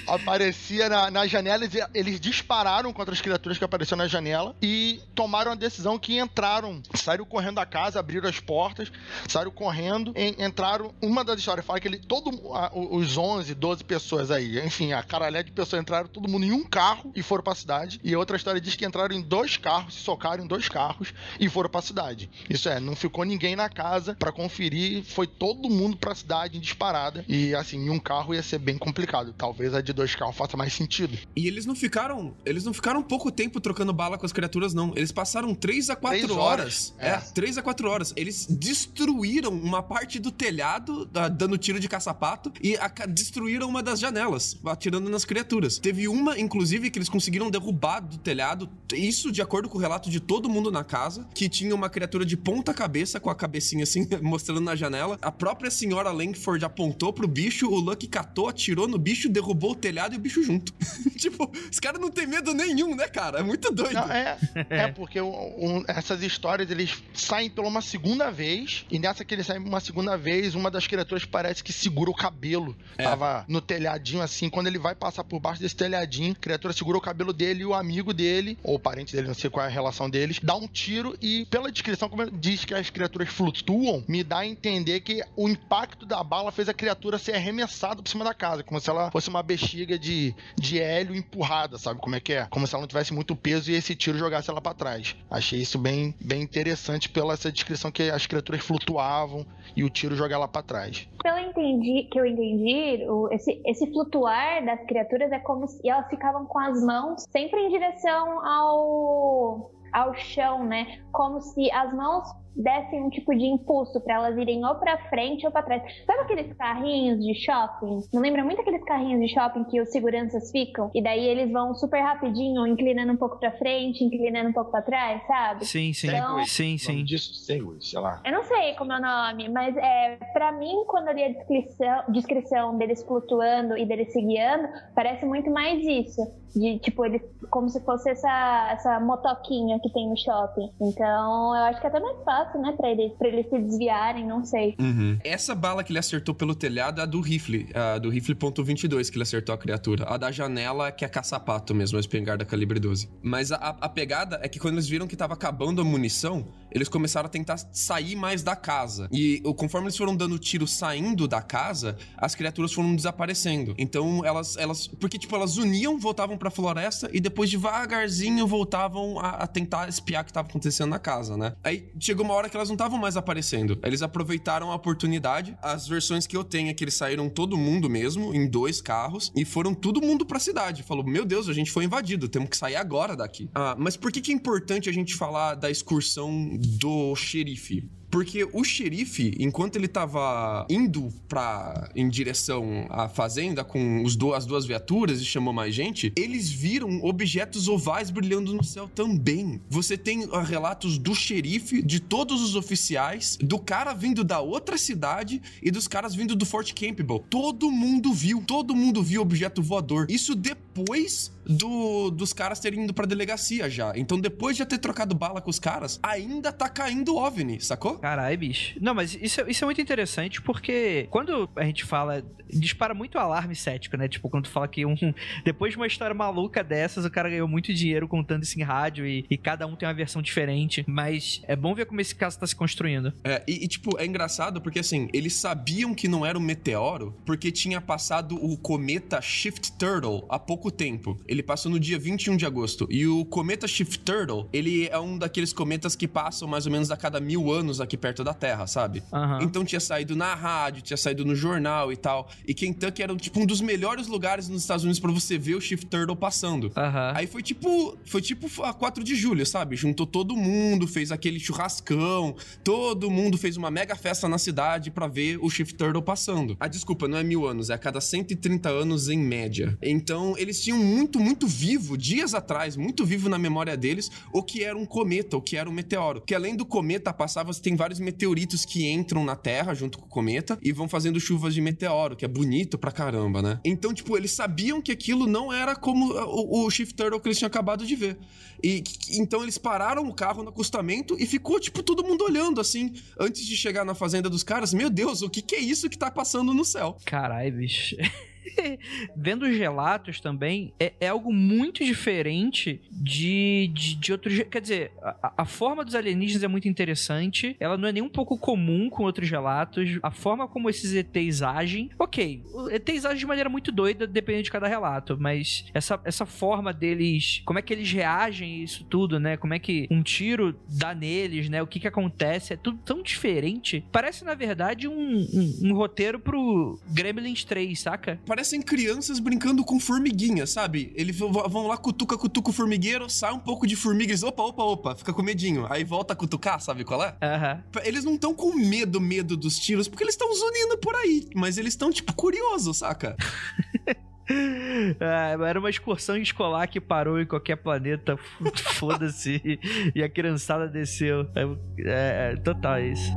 aparecia na, na janela, eles, eles dispararam contra as criaturas que apareceram na janela e tomaram a decisão que entraram, saíram correndo da casa, abriram as portas, saíram correndo, entraram. Uma das histórias fala que ele, todo, os 11, 12 pessoas aí, enfim, a caralhada de pessoas entraram todo mundo em um carro e foram pra cidade. E outra história diz que entraram em dois carros, se socaram em dois carros e foram pra cidade. Isso é, não ficou ninguém na casa para conferir, foi todo mundo pra cidade em disparada. E assim, em um carro ia ser bem complicado. Talvez talvez a de dois carros faça mais sentido. E eles não ficaram. Eles não ficaram pouco tempo trocando bala com as criaturas, não. Eles passaram 3 a 4 horas. horas. É, 3 a 4 horas. Eles destruíram uma parte do telhado, dando tiro de caçapato, e a, destruíram uma das janelas, atirando nas criaturas. Teve uma, inclusive, que eles conseguiram derrubar do telhado. Isso de acordo com o relato de todo mundo na casa, que tinha uma criatura de ponta cabeça, com a cabecinha assim, mostrando na janela. A própria senhora Langford apontou pro bicho, o Lucky catou, atirou no bicho, derrubou derrubou o telhado e o bicho junto. tipo, os caras não tem medo nenhum, né, cara? É muito doido. Não, é, é, porque um, essas histórias, eles saem pela uma segunda vez, e nessa que eles saem uma segunda vez, uma das criaturas parece que segura o cabelo. É. Tava no telhadinho assim, quando ele vai passar por baixo desse telhadinho, a criatura segura o cabelo dele e o amigo dele, ou parente dele, não sei qual é a relação deles, dá um tiro e, pela descrição, como diz que as criaturas flutuam, me dá a entender que o impacto da bala fez a criatura ser arremessada por cima da casa, como se ela fosse uma bexiga de, de hélio empurrada, sabe como é que é? Como se ela não tivesse muito peso e esse tiro jogasse ela para trás. Achei isso bem, bem interessante pela essa descrição que as criaturas flutuavam e o tiro joga ela para trás. Pelo entendi, que eu entendi, o, esse, esse flutuar das criaturas é como se elas ficavam com as mãos sempre em direção ao ao chão, né? Como se as mãos dessem um tipo de impulso para elas irem ou para frente ou para trás. Sabe aqueles carrinhos de shopping? Não lembra muito aqueles carrinhos de shopping que os seguranças ficam e daí eles vão super rapidinho, inclinando um pouco para frente, inclinando um pouco para trás, sabe? Sim, sim. Então, sim, sim. disso, Segway, sei lá. Eu não sei como é o nome, mas é para mim quando eu li a descrição, descrição deles flutuando e deles se guiando, parece muito mais isso. De, tipo, eles como se fosse essa, essa motoquinha que tem no shopping. Então, eu acho que é até mais fácil, né, pra eles, pra eles se desviarem, não sei. Uhum. Essa bala que ele acertou pelo telhado é a do rifle, a do rifle ponto .22 que ele acertou a criatura. A da janela que é caçapato mesmo, a espingarda calibre 12. Mas a, a, pegada é que quando eles viram que tava acabando a munição, eles começaram a tentar sair mais da casa. E conforme eles foram dando tiro saindo da casa, as criaturas foram desaparecendo. Então elas, elas porque tipo elas uniam, voltavam para a floresta e depois devagarzinho voltavam a, a tentar espiar o que estava acontecendo na casa, né? Aí chegou uma hora que elas não estavam mais aparecendo. Eles aproveitaram a oportunidade. As versões que eu tenho é que eles saíram todo mundo mesmo em dois carros e foram todo mundo para a cidade. Falou: "Meu Deus, a gente foi invadido, temos que sair agora daqui". Ah, mas por que que é importante a gente falar da excursão do xerife? Porque o xerife, enquanto ele tava indo pra, em direção à fazenda com os do, as duas viaturas e chamou mais gente, eles viram objetos ovais brilhando no céu também. Você tem uh, relatos do xerife, de todos os oficiais, do cara vindo da outra cidade e dos caras vindo do Fort Campbell. Todo mundo viu, todo mundo viu objeto voador. Isso depois do, dos caras terem ido pra delegacia já. Então, depois de já ter trocado bala com os caras, ainda tá caindo OVNI, sacou? Caralho, bicho. Não, mas isso, é- isso é muito interessante porque quando a gente fala. Dispara muito alarme cético, né? Tipo, quando tu fala que um. Depois de uma história maluca dessas, o cara ganhou muito dinheiro contando isso em rádio e, e cada um tem uma versão diferente. Mas é bom ver como esse caso tá se construindo. É, e, e, tipo, é engraçado porque assim, eles sabiam que não era um meteoro porque tinha passado o cometa Shift Turtle há pouco tempo. Ele passou no dia 21 de agosto. E o cometa Shift Turtle, ele é um daqueles cometas que passam mais ou menos a cada mil anos aqui perto da Terra, sabe? Aham. Então tinha saído na rádio, tinha saído no jornal e tal. E Kentucky era tipo um dos melhores lugares nos Estados Unidos pra você ver o Shift Turtle passando. Aham. Aí foi tipo, foi tipo a 4 de julho, sabe? Juntou todo mundo, fez aquele churrascão, todo mundo fez uma mega festa na cidade pra ver o Shift Turtle passando. Ah, desculpa, não é mil anos, é a cada 130 anos em média. Então, eles tinham muito, muito vivo, dias atrás, muito vivo na memória deles, o que era um cometa, o que era um meteoro. Que além do cometa passava, tem vários meteoritos que entram na Terra junto com o cometa e vão fazendo chuvas de meteoro, que é bonito pra caramba, né? Então, tipo, eles sabiam que aquilo não era como o, o Shift Turtle que eles tinham acabado de ver. E então eles pararam o carro no acostamento e ficou, tipo, todo mundo olhando assim, antes de chegar na fazenda dos caras. Meu Deus, o que, que é isso que tá passando no céu? Caralho, bicho. Vendo os relatos também, é, é algo muito diferente de, de, de outros. Quer dizer, a, a forma dos alienígenas é muito interessante. Ela não é nem um pouco comum com outros relatos. A forma como esses ETs agem. Ok, ETs agem de maneira muito doida, dependendo de cada relato. Mas essa, essa forma deles. Como é que eles reagem a isso tudo, né? Como é que um tiro dá neles, né? O que que acontece? É tudo tão diferente. Parece, na verdade, um, um, um roteiro pro Gremlins 3, saca? Parecem crianças brincando com formiguinha, sabe? Eles vão- lá, cutuca, cutuca o formigueiro, sai um pouco de formiga diz, opa, opa, opa, fica com medinho. Aí volta a cutucar, sabe qual é? Aham. Eles não estão com medo, medo dos tiros, porque eles estão zunindo por aí. Mas eles estão, tipo, curiosos, saca? Ah, era uma excursão escolar que parou em qualquer planeta, foda-se, e a criançada desceu. É, é, total isso.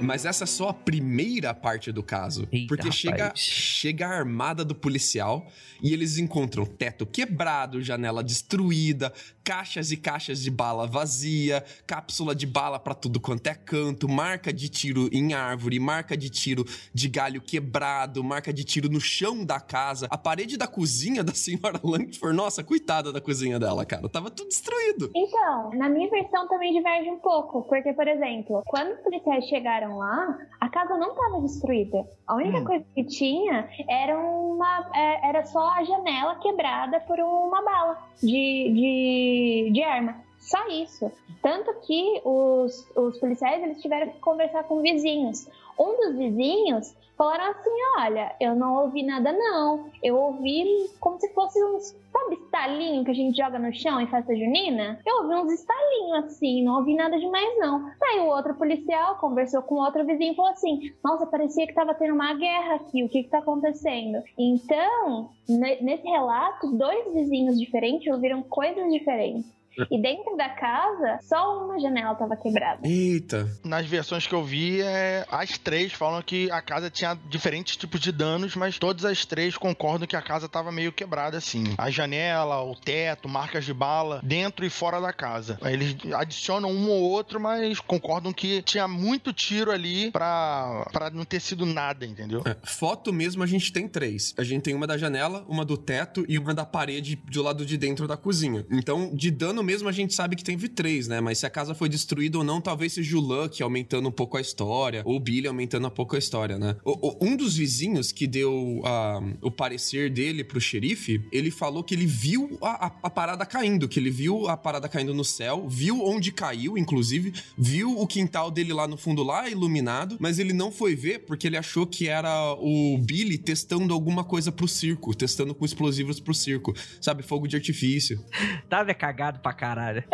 Mas essa é só a primeira parte do caso. Eita, porque chega, chega a armada do policial e eles encontram teto quebrado, janela destruída, caixas e caixas de bala vazia, cápsula de bala pra tudo quanto é canto, marca de tiro em árvore, marca de tiro de galho quebrado, marca de tiro no chão da casa, a parede da cozinha da senhora Langford. Nossa, coitada da cozinha dela, cara. Tava tudo destruído. Então, na minha versão também diverge um pouco, porque, por exemplo, quando os policiais chegaram lá, a casa não estava destruída. A única Hum. coisa que tinha era uma, é, era só a janela quebrada por uma bala de, de, de arma. Só isso. Tanto que os, os policiais eles tiveram que conversar com vizinhos. Um dos vizinhos falaram assim: Olha, eu não ouvi nada, não. Eu ouvi como se fosse uns. Sabe, estalinho que a gente joga no chão em festa junina? Eu ouvi uns estalinhos assim, não ouvi nada demais, não. Aí o outro policial conversou com outro vizinho e falou assim: Nossa, parecia que tava tendo uma guerra aqui, o que que tá acontecendo? Então, ne- nesse relato, dois vizinhos diferentes ouviram coisas diferentes. E dentro da casa, só uma janela tava quebrada. Eita. Nas versões que eu vi, é, as três falam que a casa tinha diferentes tipos de danos, mas todas as três concordam que a casa tava meio quebrada assim. A janela, o teto, marcas de bala, dentro e fora da casa. Eles adicionam um ou outro, mas concordam que tinha muito tiro ali pra, pra não ter sido nada, entendeu? É, foto mesmo a gente tem três. A gente tem uma da janela, uma do teto e uma da parede do lado de dentro da cozinha. Então, de dano mesmo a gente sabe que teve três, né? Mas se a casa foi destruída ou não, talvez seja o Luck aumentando um pouco a história, ou o Billy aumentando um pouco a história, né? O- o- um dos vizinhos que deu ah, o parecer dele pro xerife, ele falou que ele viu a, a- a parada caindo, que ele viu a parada caindo no céu, viu onde caiu, inclusive, viu o quintal dele lá no fundo lá iluminado, mas ele não foi ver porque ele achou que era o Billy testando alguma coisa pro circo, testando com explosivos pro circo, sabe, fogo de artifício. Tava cagado pra caralho.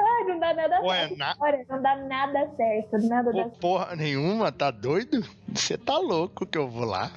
Ai, não dá nada Ué, certo. na- Olha, não dá nada certo. Nada dá Pô, porra nenhuma, tá doido? Você tá louco que eu vou lá.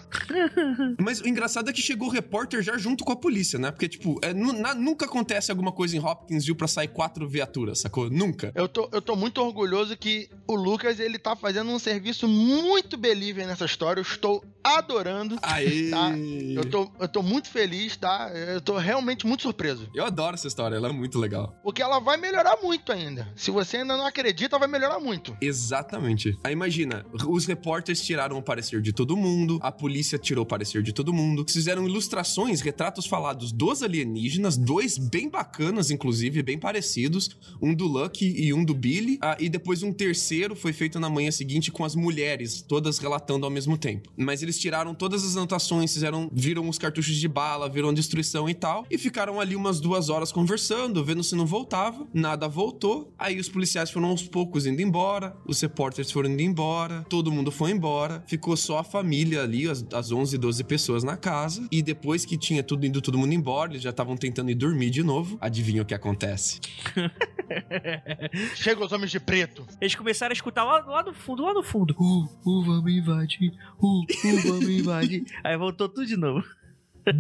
Mas o engraçado é que chegou o repórter já junto com a polícia, né? Porque, tipo, é, na- nunca acontece alguma coisa em Hopkinsville pra sair quatro viaturas, sacou? Nunca. Eu tô, eu tô muito orgulhoso que o Lucas, ele tá fazendo um serviço muito believer nessa história. Eu estou adorando. Aê! Tá. Eu tô, eu tô muito feliz, tá? Eu tô realmente muito surpreso. Eu adoro essa história, ela é muito legal. Porque ela vai melhorar muito ainda. Se você ainda não acredita, vai melhorar muito. Exatamente. Aí imagina, os repórteres tiraram o parecer de todo mundo, a polícia tirou o parecer de todo mundo, fizeram ilustrações, retratos falados dos alienígenas, dois bem bacanas, inclusive, bem parecidos, um do Lucky e um do Billy, ah, e depois um terceiro foi feito na manhã seguinte com as mulheres, todas relatando ao mesmo tempo. Mas eles tiraram todas as anotações, fizeram, viram os cartuchos de bala, viram a destruição e tal, e ficaram ali umas duas horas conversando, vendo se não voltava, nada voltou, aí os policiais foram aos poucos indo embora, os repórteres foram indo embora, todo mundo foi embora, ficou só a família ali, as, as 11, 12 pessoas na casa, e depois que tinha tudo indo todo mundo embora, eles já estavam tentando ir dormir de novo, adivinha o que acontece? Chega os homens de preto. Eles começaram a escutar lá, lá no fundo, lá no fundo. Uh, uh, vamos invadir. Uh, uh, vamos invadir. Aí voltou tudo de novo.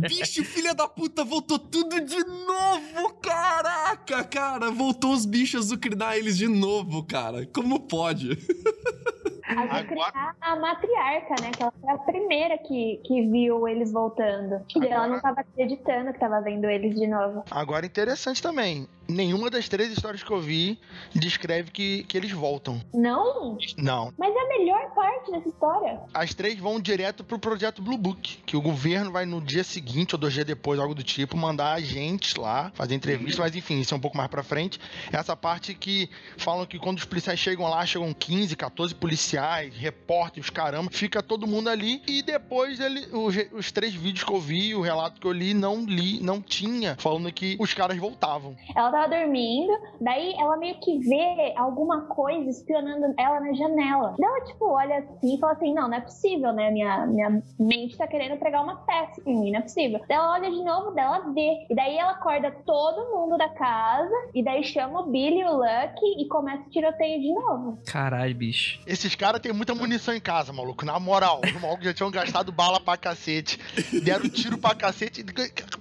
Bicho, filha da puta, voltou tudo de novo, caraca, cara, voltou os bichos azucrinar eles de novo, cara, como pode? A Agora- a matriarca, né? Que ela foi a primeira que, que viu eles voltando. E ela não tava acreditando que tava vendo eles de novo. Agora, interessante também. Nenhuma das três histórias que eu vi descreve que, que eles voltam. Não? Não. Mas é a melhor parte dessa história. As três vão direto pro projeto Blue Book, que o governo vai no dia seguinte ou dois dias depois, algo do tipo, mandar agentes lá fazer entrevista, mas enfim, isso é um pouco mais pra frente. Essa parte que falam que quando os policiais chegam lá, chegam 15, 14 policiais, repórteres, caramba, fica todo mundo ali e depois ele, os, os três vídeos que eu vi, o relato que eu li, não li, não tinha, falando que os caras voltavam. Ela tava dormindo, daí ela meio que vê alguma coisa espionando ela na janela. Daí ela, tipo, olha assim e fala assim: não, não é possível, né? Minha, minha mente tá querendo pregar uma peça em mim, não é possível. Daí ela olha de novo, daí ela vê. E daí ela acorda todo mundo da casa, e daí chama o Billy e o Lucky e começa o tiroteio de novo. Caralho, bicho. Esses caras têm muita munição em casa, maluco. Na moral, os malucos já tinham gastado bala pra cacete. Deram tiro pra cacete.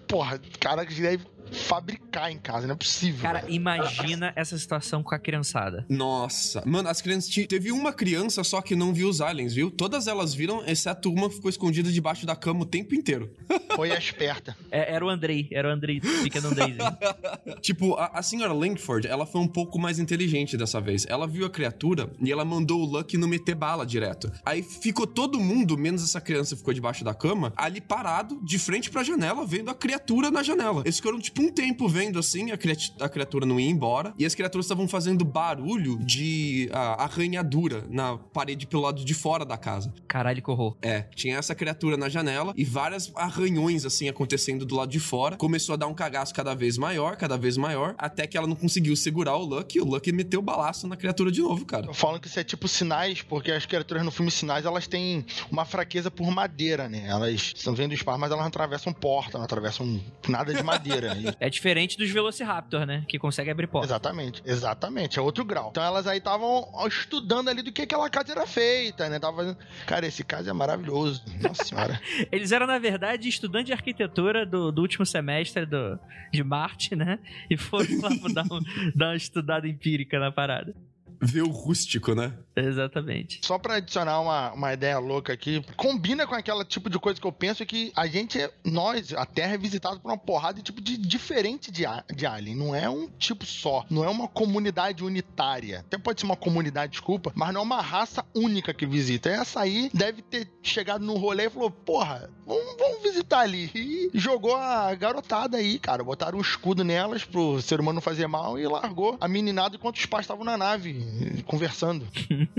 Porra, cara que deve fabricar em casa, não é possível. Cara, velho. imagina essa situação com a criançada. Nossa, mano, as crianças. Teve uma criança só que não viu os aliens, viu? Todas elas viram, exceto uma que ficou escondida debaixo da cama o tempo inteiro. Foi a esperta. É, era o Andrei, era o Andrei, pequeno Andreizinho. Tipo, a, a senhora Langford, ela foi um pouco mais inteligente dessa vez. Ela viu a criatura e ela mandou o Lucky não meter bala direto. Aí ficou todo mundo, menos essa criança que ficou debaixo da cama, ali parado, de frente pra janela, vendo a criatura na janela. Eles ficaram, tipo, um tempo vendo assim, a, criat- a criatura não ia embora. E as criaturas estavam fazendo barulho de ah, arranhadura na parede pelo lado de fora da casa. Caralho, que horror. É, tinha essa criatura na janela e várias arranhões assim acontecendo do lado de fora. Começou a dar um cagaço cada vez maior, cada vez maior, até que ela não conseguiu segurar o Lucky e o Lucky meteu o balaço na criatura de novo, cara. Falam que isso é tipo sinais, porque as criaturas no filme Sinais, elas têm uma fraqueza por madeira, né? Elas estão vendo espaço, mas elas não atravessam porta, não atravessam nada de madeira. É diferente dos Velociraptor, né? Que consegue abrir porta. Exatamente, exatamente. É outro grau. Então elas aí estavam estudando ali do que aquela casa era feita, né? Tava fazendo. Cara, esse caso é maravilhoso. Nossa senhora. Eles eram, na verdade, estudantes de arquitetura do, do último semestre do, de Marte, né? E foram lá dar, um, dar uma estudada empírica na parada. Ver o rústico, né? Exatamente. Só pra adicionar uma, uma ideia louca aqui, combina com aquela tipo de coisa que eu penso que a gente, é, nós, a Terra é visitada por uma porrada de tipo de diferente de, de alien. Não é um tipo só. Não é uma comunidade unitária. Até pode ser uma comunidade, desculpa, mas não é uma raça única que visita. Essa aí deve ter chegado num rolê e falou: porra, vamos, vamos visitar ali. E jogou a garotada aí, cara. Botaram um escudo nelas pro ser humano não fazer mal e largou a meninada enquanto os pais estavam na nave conversando.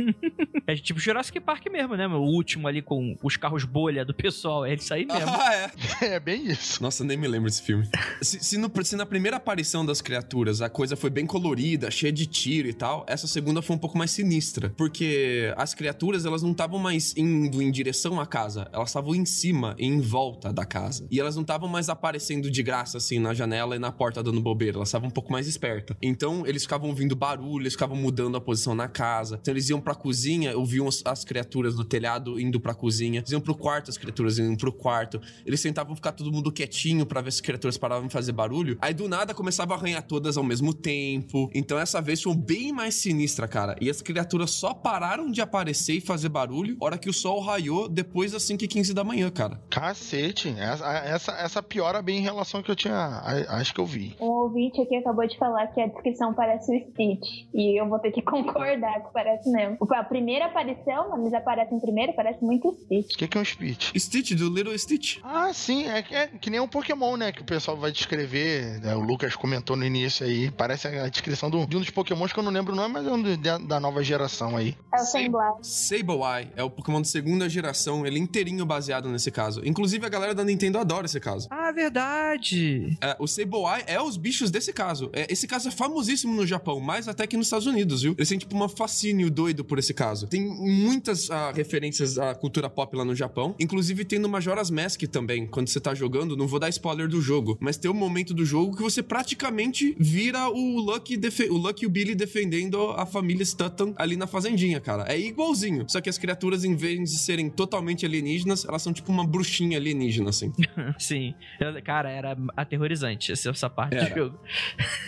É tipo Jurassic Park mesmo, né? O último ali com os carros bolha do pessoal. É isso aí mesmo. Ah, é. É bem isso. Nossa, nem me lembro desse filme. Se, se no- se na primeira aparição das criaturas a coisa foi bem colorida, cheia de tiro e tal, essa segunda foi um pouco mais sinistra. Porque as criaturas, elas não estavam mais indo em direção à casa, elas estavam em cima em volta da casa. E elas não estavam mais aparecendo de graça, assim, na janela e na porta dando bobeira. Elas estavam um pouco mais espertas. Então, eles ficavam ouvindo barulho, eles ficavam mudando a posição na casa. Então, eles iam pra cozinha, ouviam as, as criaturas no telhado indo pra cozinha. Eles iam pro quarto, as criaturas iam pro quarto. Eles tentavam ficar todo mundo quietinho pra ver se as criaturas paravam de fazer barulho. Aí, do nada, começava a arranhar todas ao mesmo tempo. Então, essa vez foi bem mais sinistra, cara. E as criaturas só pararam de aparecer e fazer barulho hora que o sol raiou depois das 5h15 da manhã, cara. Cacete, essa, essa, essa piora bem em relação ao que eu tinha. a- Acho que eu vi. Um ouvinte aqui acabou de falar que a descrição parece o Stitch. E eu vou ter que concordar que parece mesmo. A primeira aparição, eles aparecem primeiro, parece muito o Stitch. O que, que é um speech? Stitch, do Little Stitch. Ah, sim, é, que- é que nem um Pokémon, né? Que o pessoal vai descrever. né, O Lucas comentou no início aí. Parece a descrição do- de um dos Pokémons que eu não lembro o nome, mas é um do- da, da nova geração aí. É o. Sandblast. Sableye é o Pokémon de segunda geração, ele é inteirinho baseado nesse caso. Inclusive, a galera da Nintendo adora esse caso. Ah, verdade. É, o Sableye é os bichos desse caso. É, esse caso é famosíssimo no Japão, mais até que nos Estados Unidos, viu? Eles têm, tipo, uma fascínio doido por esse caso. Tem muitas ah, referências à cultura pop lá no Japão. Inclusive, tem no Majora's Mask também, quando você tá jogando, não vou dar spoiler do jogo, mas tem um momento do jogo que você praticamente vira o Lucky, o Lucky e o Billy defendendo a família Stutton ali na fazendinha, cara. É igualzinho. Só que as criaturas, em vez de serem totalmente alienígenas, elas são tipo uma bruxinha alienígena, assim. Sim. Eu- Cara, era aterrorizante essa, parte Era. do jogo.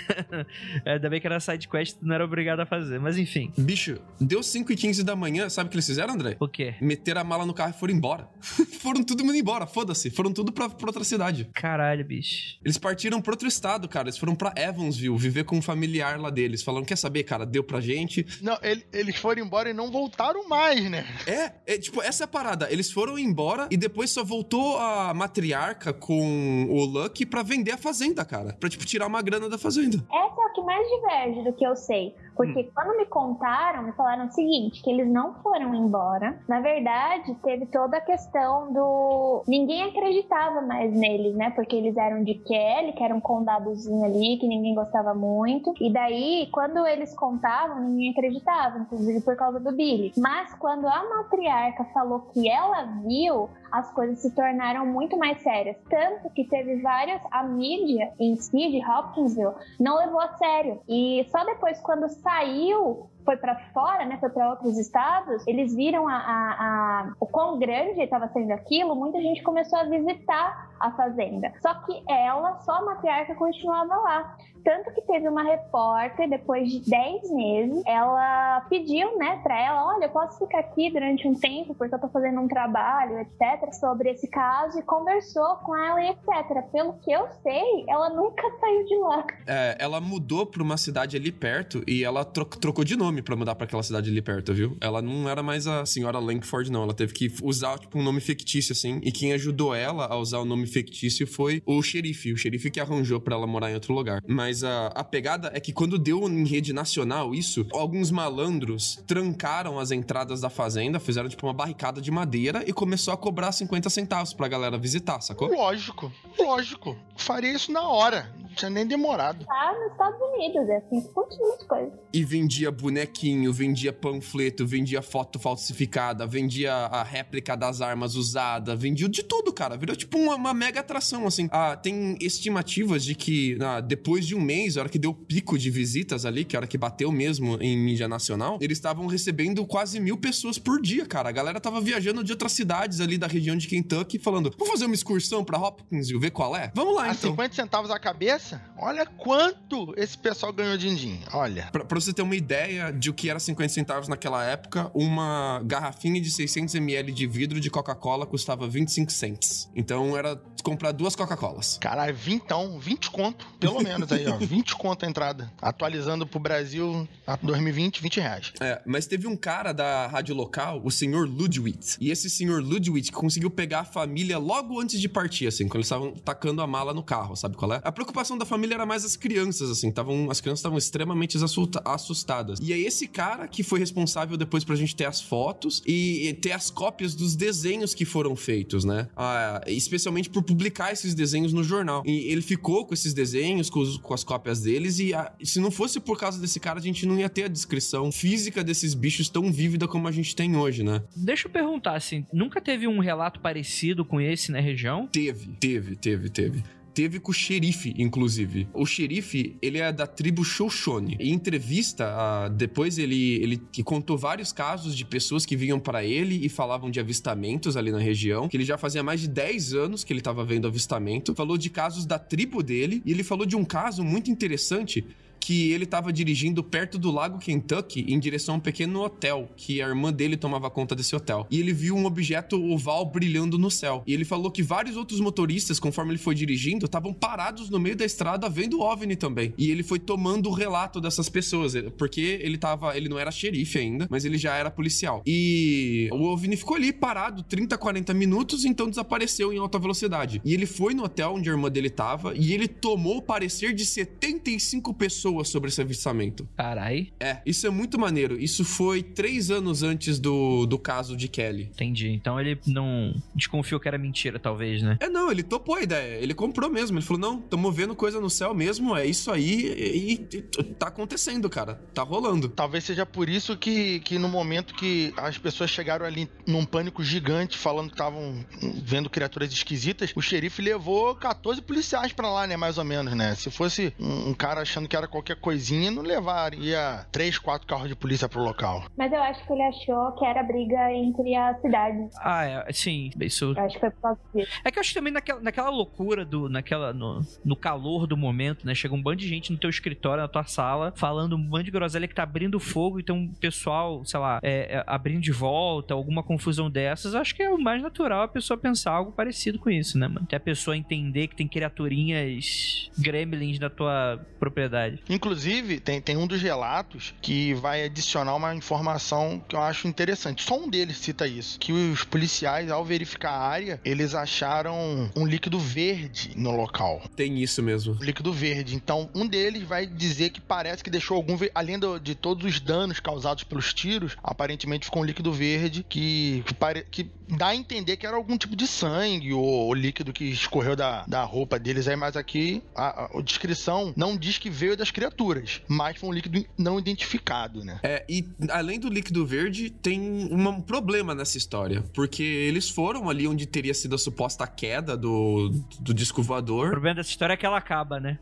Ainda bem que era side quest, não era obrigado a fazer. Mas enfim. Bicho, deu 5 e 15 da manhã, sabe o que eles fizeram, André? O quê? Meteram a mala no carro e foram embora. foram tudo indo embora, foda-se. Foram tudo pra, pra outra cidade. Caralho, bicho. Eles partiram pra outro estado, cara. Eles foram pra Evansville, viver com um familiar lá deles. Falando, quer saber, cara, deu pra gente. Não, ele- eles foram embora e não voltaram mais, né? É, é, tipo, essa é a parada. Eles foram embora e depois só voltou a matriarca com o Lucky pra vender a fazenda, cara. Pra, tipo, tirar uma grana da fazenda. Essa é o que mais diverge do que eu sei. Porque quando me contaram, me falaram o seguinte, que eles não foram embora. Na verdade, teve toda a questão do... Ninguém acreditava mais neles, né? Porque eles eram de Kelly, que era um condadozinho ali, que ninguém gostava muito. E daí, quando eles contavam, ninguém acreditava, inclusive por causa do Billy. Mas quando a matriarca falou que ela viu, as coisas se tornaram muito mais sérias. Tanto que teve várias... A mídia em si, de Hopkinsville, não levou a sério. E só depois, quando saiu, foi pra fora, né? Foi pra outros estados, eles viram a, a- a- o quão grande estava sendo aquilo, muita gente começou a visitar a fazenda. Só que ela, só a matriarca, continuava lá. Tanto que teve uma repórter, depois de 10 meses, ela pediu, né, pra ela: olha, eu posso ficar aqui durante um tempo, porque eu tô fazendo um trabalho, etc., sobre esse caso, e conversou com ela e etc. Pelo que eu sei, ela nunca saiu de lá. É, ela mudou pra uma cidade ali perto e ela tro- trocou de nome pra mudar pra aquela cidade ali perto, viu? Ela não era mais a senhora Lankford, não. Ela teve que usar, tipo, um nome fictício, assim. E quem ajudou ela a usar o nome fictício foi o xerife. O xerife que arranjou pra ela morar em outro lugar. Mas a, a pegada é que quando deu em rede nacional isso, alguns malandros trancaram as entradas da fazenda, fizeram, tipo, uma barricada de madeira e começou a cobrar 50 centavos pra galera visitar, sacou? Lógico, lógico. Faria isso na hora. Tinha nem demorado. Tá nos Estados Unidos, é assim que continua as coisas. E vendia bonequinho, vendia panfleto, vendia foto falsificada, vendia a réplica das armas usada, vendia de tudo, cara. Virou tipo uma, uma mega atração, assim. Ah, tem estimativas de que ah, depois de um mês, a hora que deu pico de visitas ali, que é a hora que bateu mesmo em mídia nacional, eles estavam recebendo quase mil pessoas por dia, cara. A galera tava viajando de outras cidades ali da região de Kentucky falando: vamos fazer uma excursão pra Hopkinsville, ver qual é? Vamos lá, A então. 50 centavos a cabeça? Olha quanto esse pessoal ganhou din-din. Olha. Pra, pra você ter uma ideia de o que era 50 centavos naquela época, uma garrafinha de 600ml de vidro de Coca-Cola custava 25 cents. Então era comprar duas Coca-Colas. Caralho, vintão, 20 conto, pelo menos aí, ó. 20 conto a entrada. Atualizando pro Brasil, a 2020, 20 reais. É, mas teve um cara da rádio local, o senhor Ludwig. E esse senhor Ludwig conseguiu pegar a família logo antes de partir, assim, quando eles estavam tacando a mala no carro, sabe qual é? A preocupação da família era mais as crianças, assim, tavam, as crianças estavam extremamente assusta- assustadas. E é esse cara que foi responsável depois pra gente ter as fotos e, e ter as cópias dos desenhos que foram feitos, né? Ah, especialmente por publicar esses desenhos no jornal. E ele ficou com esses desenhos, com, os- com as cópias deles, e ah, se não fosse por causa desse cara, a gente não ia ter a descrição física desses bichos tão vívida como a gente tem hoje, né? Deixa eu perguntar, assim, nunca teve um relato parecido com esse na região? Teve, teve, teve, teve. Teve com o xerife, inclusive. O xerife, ele é da tribo Shoshone. Em entrevista, ah, depois ele, ele contou vários casos de pessoas que vinham pra ele e falavam de avistamentos ali na região, que ele já fazia mais de 10 anos que ele tava vendo avistamento. Falou de casos da tribo dele e ele falou de um caso muito interessante que ele estava dirigindo perto do lago Kentucky em direção a um pequeno hotel, que a irmã dele tomava conta desse hotel. E ele viu um objeto oval brilhando no céu. E ele falou que vários outros motoristas, conforme ele foi dirigindo, estavam parados no meio da estrada vendo o OVNI também. E ele foi tomando o relato dessas pessoas, porque ele tava, ele não era xerife ainda, mas ele já era policial. E o OVNI ficou ali parado 30, 40 minutos, então desapareceu em alta velocidade. E ele foi no hotel onde a irmã dele tava e ele tomou o parecer de 75 pessoas sobre esse avistamento. Carai, É, isso é muito maneiro. Isso foi três anos antes do, do caso de Kelly. entendi. Então ele não desconfiou que era mentira, talvez, né? É, não, ele topou a ideia. Ele comprou mesmo. Ele falou: não, tamo vendo coisa no céu mesmo. É isso aí. E, e- e tá acontecendo, cara. Tá rolando. Talvez seja por isso que, que no momento que as pessoas chegaram ali num pânico gigante, falando que estavam vendo criaturas esquisitas, o xerife levou 14 policiais pra lá, né? Mais ou menos, né? Se fosse um, um cara achando que era qualquer coisinha, não levaria três, quatro carros de polícia pro local. Mas eu acho que ele achou que era briga entre as cidades. Ah, é, sim, isso. Eu acho que foi por causa disso. É que eu acho que também naquela, naquela loucura do. Naquela, no, no calor do momento, né? Chega um bando de gente no teu escritório, na tua sala, falando um bando de groselha que tá abrindo fogo e tem um pessoal, sei lá, é, é, abrindo de volta, alguma confusão dessas. Eu acho que é o mais natural a pessoa pensar algo parecido com isso, né, mano? Até a pessoa entender que tem criaturinhas gremlins na tua propriedade. Inclusive, tem, tem um dos relatos que vai adicionar uma informação que eu acho interessante. Só um deles cita isso. Que os policiais, ao verificar a área, eles acharam um líquido verde no local. Tem isso mesmo. líquido verde. Então, um deles vai dizer que parece que deixou algum. Além do- de todos os danos causados pelos tiros, aparentemente ficou um líquido verde que, que, pare- que dá a entender que era algum tipo de sangue ou, ou líquido que escorreu da, da roupa deles. Aí, mas aqui a, a- a descrição não diz que veio das criaturas, mas foi um líquido não identificado, né? É, e além do líquido verde, tem um problema nessa história. Porque eles foram ali onde teria sido a suposta queda do, do disco O voador. problema dessa história é que ela acaba, né?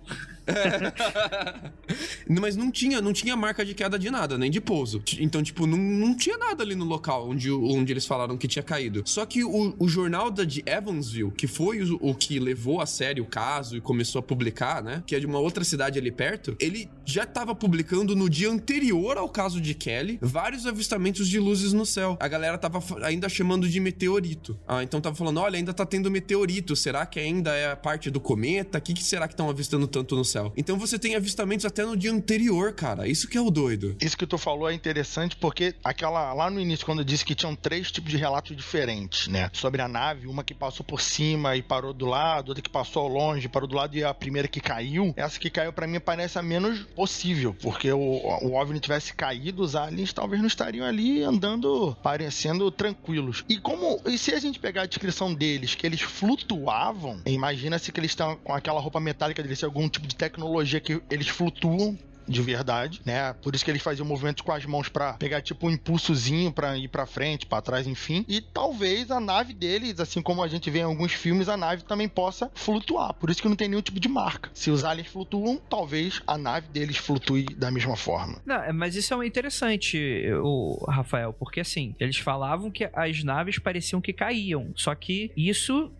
Mas não tinha, não tinha marca de queda de nada, nem de pouso. Então, tipo, não, não tinha nada ali no local onde, onde eles falaram que tinha caído. Só que o, o jornal da de Evansville, que foi o, o que levou a sério o caso e começou a publicar, né? Que é de uma outra cidade ali perto, ele já tava publicando no dia anterior ao caso de Kelly vários avistamentos de luzes no céu. A galera tava ainda chamando de meteorito. Ah, então tava falando: olha, ainda tá tendo meteorito. Será que ainda é parte do cometa? O que, que será que estão avistando tanto no céu? Então você tem avistamentos até no dia anterior, cara. Isso que é o doido. Isso que tu falou é interessante porque aquela lá no início quando eu disse que tinham três tipos de relatos diferentes, né, sobre a nave, uma que passou por cima e parou do lado, outra que passou ao longe, parou do lado e a primeira que caiu. Essa que caiu pra mim parece a menos possível, porque o, o OVNI tivesse caído, os aliens talvez não estariam ali andando, parecendo tranquilos. E como, e se a gente pegar a descrição deles, que eles flutuavam, imagina-se que eles estão com aquela roupa metálica deles, algum tipo de tecnologia que eles flutuam de verdade, né? Por isso que eles faziam movimentos com as mãos para pegar tipo um impulsozinho para ir para frente, para trás, enfim. E talvez a nave deles, assim como a gente vê em alguns filmes, a nave também possa flutuar. Por isso que não tem nenhum tipo de marca. Se os aliens flutuam, talvez a nave deles flutue da mesma forma. Não, é, mas isso é interessante, o Rafael, porque assim, eles falavam que as naves pareciam que caíam. Só que isso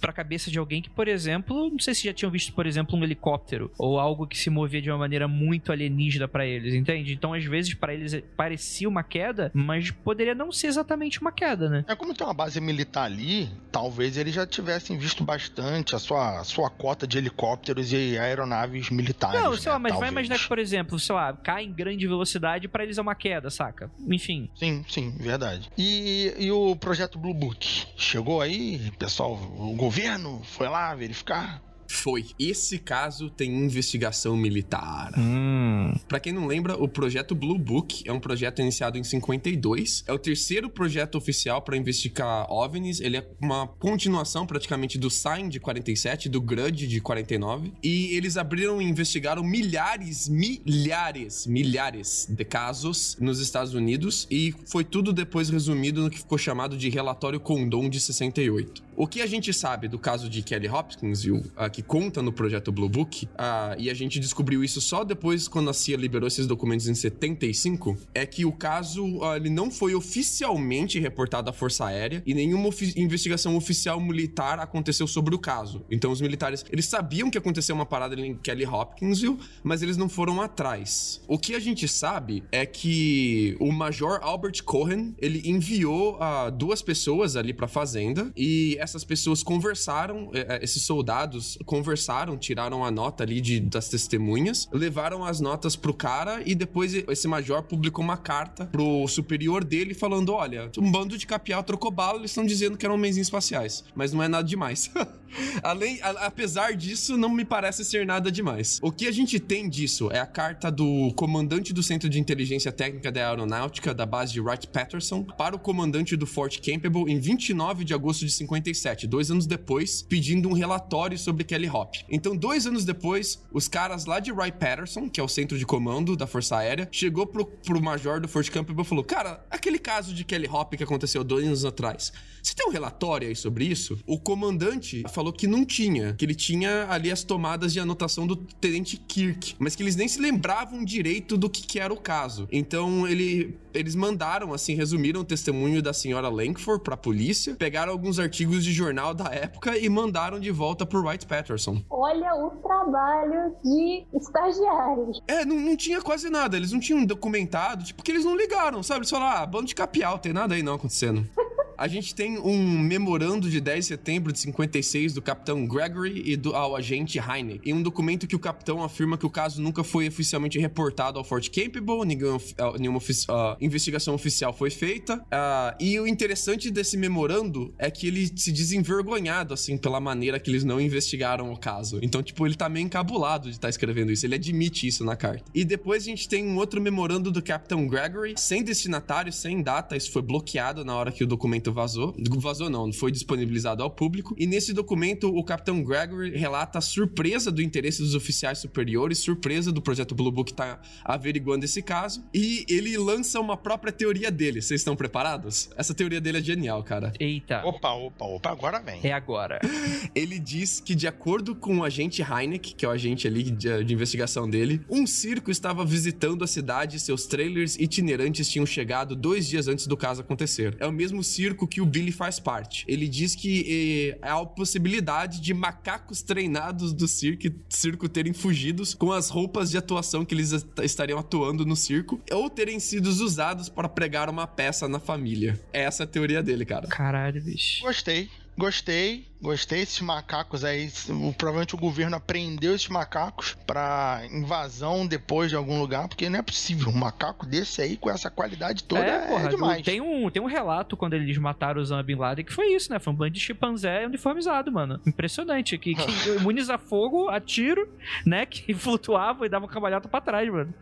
pra cabeça de alguém que, por exemplo, não sei se já tinham visto, por exemplo, um helicóptero ou algo que se movia de uma maneira muito muito alienígena para eles, entende? Então, às vezes, para eles parecia uma queda, mas poderia não ser exatamente uma queda, né? É como tem uma base militar ali, talvez eles já tivessem visto bastante a sua, a sua cota de helicópteros e aeronaves militares. Não, sei né? lá, mas talvez. vai imaginar que, por exemplo, sei lá, cai em grande velocidade para eles é uma queda, saca? Enfim. Sim, sim, verdade. E, e o projeto Blue Book? Chegou aí, pessoal, o governo foi lá verificar? Foi. Esse caso tem investigação militar. Hum. Pra quem não lembra, o projeto Blue Book é um projeto iniciado em 52. É o terceiro projeto oficial para investigar OVNIs. Ele é uma continuação praticamente do Sign de 47, do Grudge de 49. E eles abriram e investigaram milhares, milhares, milhares de casos nos Estados Unidos. E foi tudo depois resumido no que ficou chamado de Relatório Condom de 68. O que a gente sabe do caso de Kelly Hopkins, viu, que conta no projeto Blue Book, e a gente descobriu isso só depois quando a CIA liberou esses documentos em 75, é que o caso ele não foi oficialmente reportado à Força Aérea e nenhuma ofi investigação oficial militar aconteceu sobre o caso. Então os militares, eles sabiam que aconteceu uma parada em Kelly Hopkins, viu, mas eles não foram atrás. O que a gente sabe é que o Major Albert Cohen, ele enviou duas pessoas ali pra fazenda e essas pessoas conversaram, é, é, esses soldados conversaram, tiraram a nota ali de, das testemunhas, levaram as notas pro cara e depois esse major publicou uma carta pro superior dele falando: olha, um bando de capial trocou bala, eles estão dizendo que eram homenzinhos espaciais, mas não é nada demais. Além, a, apesar disso, não me parece ser nada demais. O que a gente tem disso é a carta do comandante do Centro de Inteligência Técnica da Aeronáutica da base de Wright-Patterson para o comandante do Fort Campbell em 29 de agosto de 57, dois anos depois, pedindo um relatório sobre Kelly Hop. Então, dois anos depois, os caras lá de Wright-Patterson, que é o centro de comando da Força Aérea, chegou pro, pro major do Fort Campbell e falou: Cara, aquele caso de Kelly Hop que aconteceu dois anos atrás, você tem um relatório aí sobre isso? O comandante falou que não tinha, que ele tinha ali as tomadas de anotação do tenente Kirk, mas que eles nem se lembravam direito do que, que era o caso. Então ele, eles mandaram, assim, resumiram o testemunho da senhora Langford pra polícia, pegaram alguns artigos de jornal da época e mandaram de volta pro Wright Patterson. Olha o trabalho de estagiários. É, não, não tinha quase nada, eles não tinham documentado, tipo, porque eles não ligaram, sabe? Eles falaram, ah, bando de capial, tem nada aí não acontecendo. A gente tem um memorando de 10 de setembro de 56 do capitão Gregory e do ao agente Heineck. Em um documento que o capitão afirma que o caso nunca foi oficialmente reportado ao Fort Campbell, nenhuma, nenhuma uh, investigação oficial foi feita. Uh, e o interessante desse memorando é que ele se diz envergonhado, assim, pela maneira que eles não investigaram o caso. Então, tipo, ele tá meio encabulado de estar tá escrevendo isso. Ele admite isso na carta. E depois a gente tem um outro memorando do capitão Gregory, sem destinatário, sem data. Isso foi bloqueado na hora que o documento documento vazou. Vazou não, foi disponibilizado ao público. E nesse documento, o Capitão Gregory relata a surpresa do interesse dos oficiais superiores, surpresa do projeto Blue Book tá averiguando esse caso. E ele lança uma própria teoria dele. Vocês estão preparados? Essa teoria dele é genial, cara. Eita. Opa, opa, opa, agora vem. É agora. ele diz que, de acordo com o agente Heineck, que é o agente ali de, de investigação dele, um circo estava visitando a cidade e seus trailers itinerantes tinham chegado dois dias antes do caso acontecer. É o mesmo circo circo que o Billy faz parte. Ele diz que eh, há a possibilidade de macacos treinados do circo, circo terem fugidos com as roupas de atuação que eles estariam atuando no circo ou terem sido usados para pregar uma peça na família. Essa é a teoria dele, cara. Caralho, bicho. Gostei. Gostei, gostei. Esses macacos aí, provavelmente o governo apreendeu esses macacos pra invasão depois de algum lugar, porque não é possível. Um macaco desse aí, com essa qualidade toda, é, porra, demais. Tem um, tem um relato quando eles mataram o Osama Bin Laden que foi isso, né? Foi um bando de chimpanzé uniformizado, mano. Impressionante. Que, que imuniza fogo a tiro, né? Que flutuava e dava cambalhota pra trás, mano.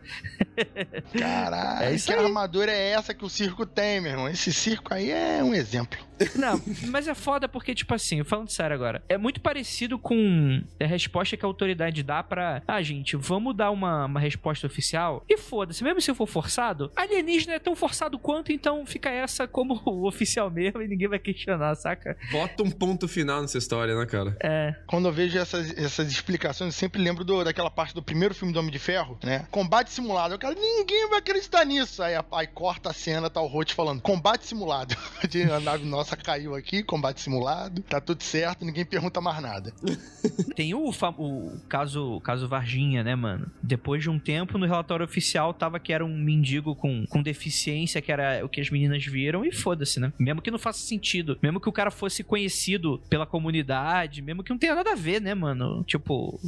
Caralho, É que aí. armadura é essa que o circo tem, meu irmão? Esse circo aí é um exemplo. Não, mas é foda porque, tipo assim, falando sério agora, é muito parecido com a resposta que a autoridade dá pra. Ah, gente, vamos dar uma, uma resposta oficial. E foda-se, mesmo se for forçado, alienígena é tão forçado quanto, então fica essa como o oficial mesmo e ninguém vai questionar, saca? Bota um ponto final nessa história, né, cara? É. Quando eu vejo essas, essas explicações, eu sempre lembro do- daquela parte do primeiro filme do Homem de Ferro, né? Combate simulado. Eu quero, ninguém vai acreditar nisso. Aí, a- aí corta a cena, tá o Rote falando, combate simulado. a nave nossa caiu aqui, combate simulado, tá tudo certo, ninguém pergunta mais nada. Tem o, o caso, caso Varginha, né, mano? Depois de um tempo, no relatório oficial, tava que era um mendigo com, com deficiência, que era o que as meninas viram, e foda-se, né? Mesmo que não faça sentido. Mesmo que o cara fosse conhecido pela comunidade, mesmo que não tenha nada a ver, né, mano? Tipo,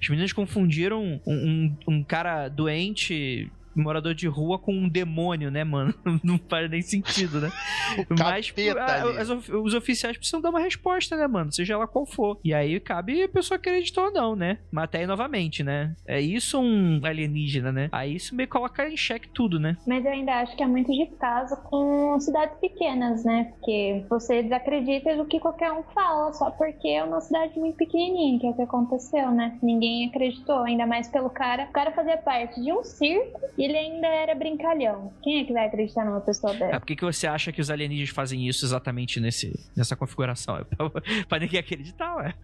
as meninas confundiram um, um, um cara doente. Morador de rua com um demônio, né, mano? Não faz nem sentido, né? Mas a- ali. as os oficiais precisam dar uma resposta, né, mano? Seja lá qual for. E aí cabe a pessoa acreditar ou não, né? Mas até aí novamente, né? É isso um alienígena, né? Aí isso meio coloca em xeque tudo, né? Mas eu ainda acho que é muito de caso com cidades pequenas, né? Porque você desacredita do que qualquer um fala, só porque é uma cidade muito pequenininha, que é o que aconteceu, né? Ninguém acreditou, ainda mais pelo cara. O cara fazia parte de um circo e ele ainda era brincalhão. Quem é que vai acreditar numa pessoa É, dessa? por que, que você acha que os alienígenas fazem isso exatamente nesse, nessa configuração? É pra, pra ninguém acreditar, ué.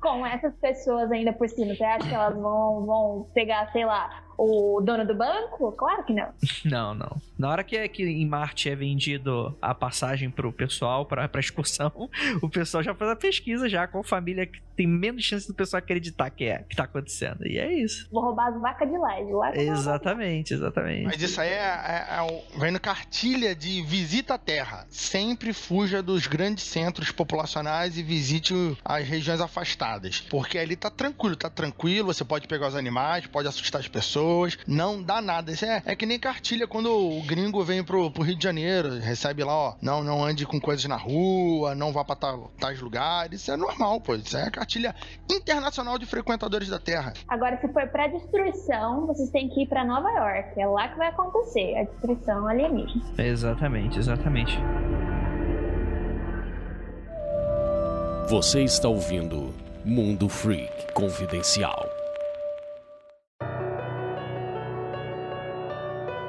Com essas pessoas ainda por cima, você acha que elas vão, vão pegar, sei lá, o dono do banco? Claro que não. Não, não. Na hora que, é que em Marte é vendido a passagem pro pessoal, pra, pra excursão, o pessoal já faz a pesquisa já com a família que tem menos chance do pessoal acreditar que é, que tá acontecendo. E é isso. Vou roubar as vacas de lá, de lá. Exatamente, exatamente. Mas isso aí é, é, é o- vem no cartilha de visita à Terra. Sempre fuja dos grandes centros populacionais e visite as regiões afastadas. Porque ali tá tranquilo, tá tranquilo, você pode pegar os animais, pode assustar as pessoas, não dá nada. Isso é, é que nem cartilha quando o gringo vem pro, pro Rio de Janeiro, recebe lá, ó, não, não ande com coisas na rua, não vá pra ta- tais lugares. Isso é normal, pô. Isso é a cartilha internacional de frequentadores da Terra. Agora, se for pra destruição, vocês têm que ir pra Nova York. É lá que vai acontecer a destruição alienígena. Exatamente, exatamente. Você está ouvindo Mundo Freak Confidencial.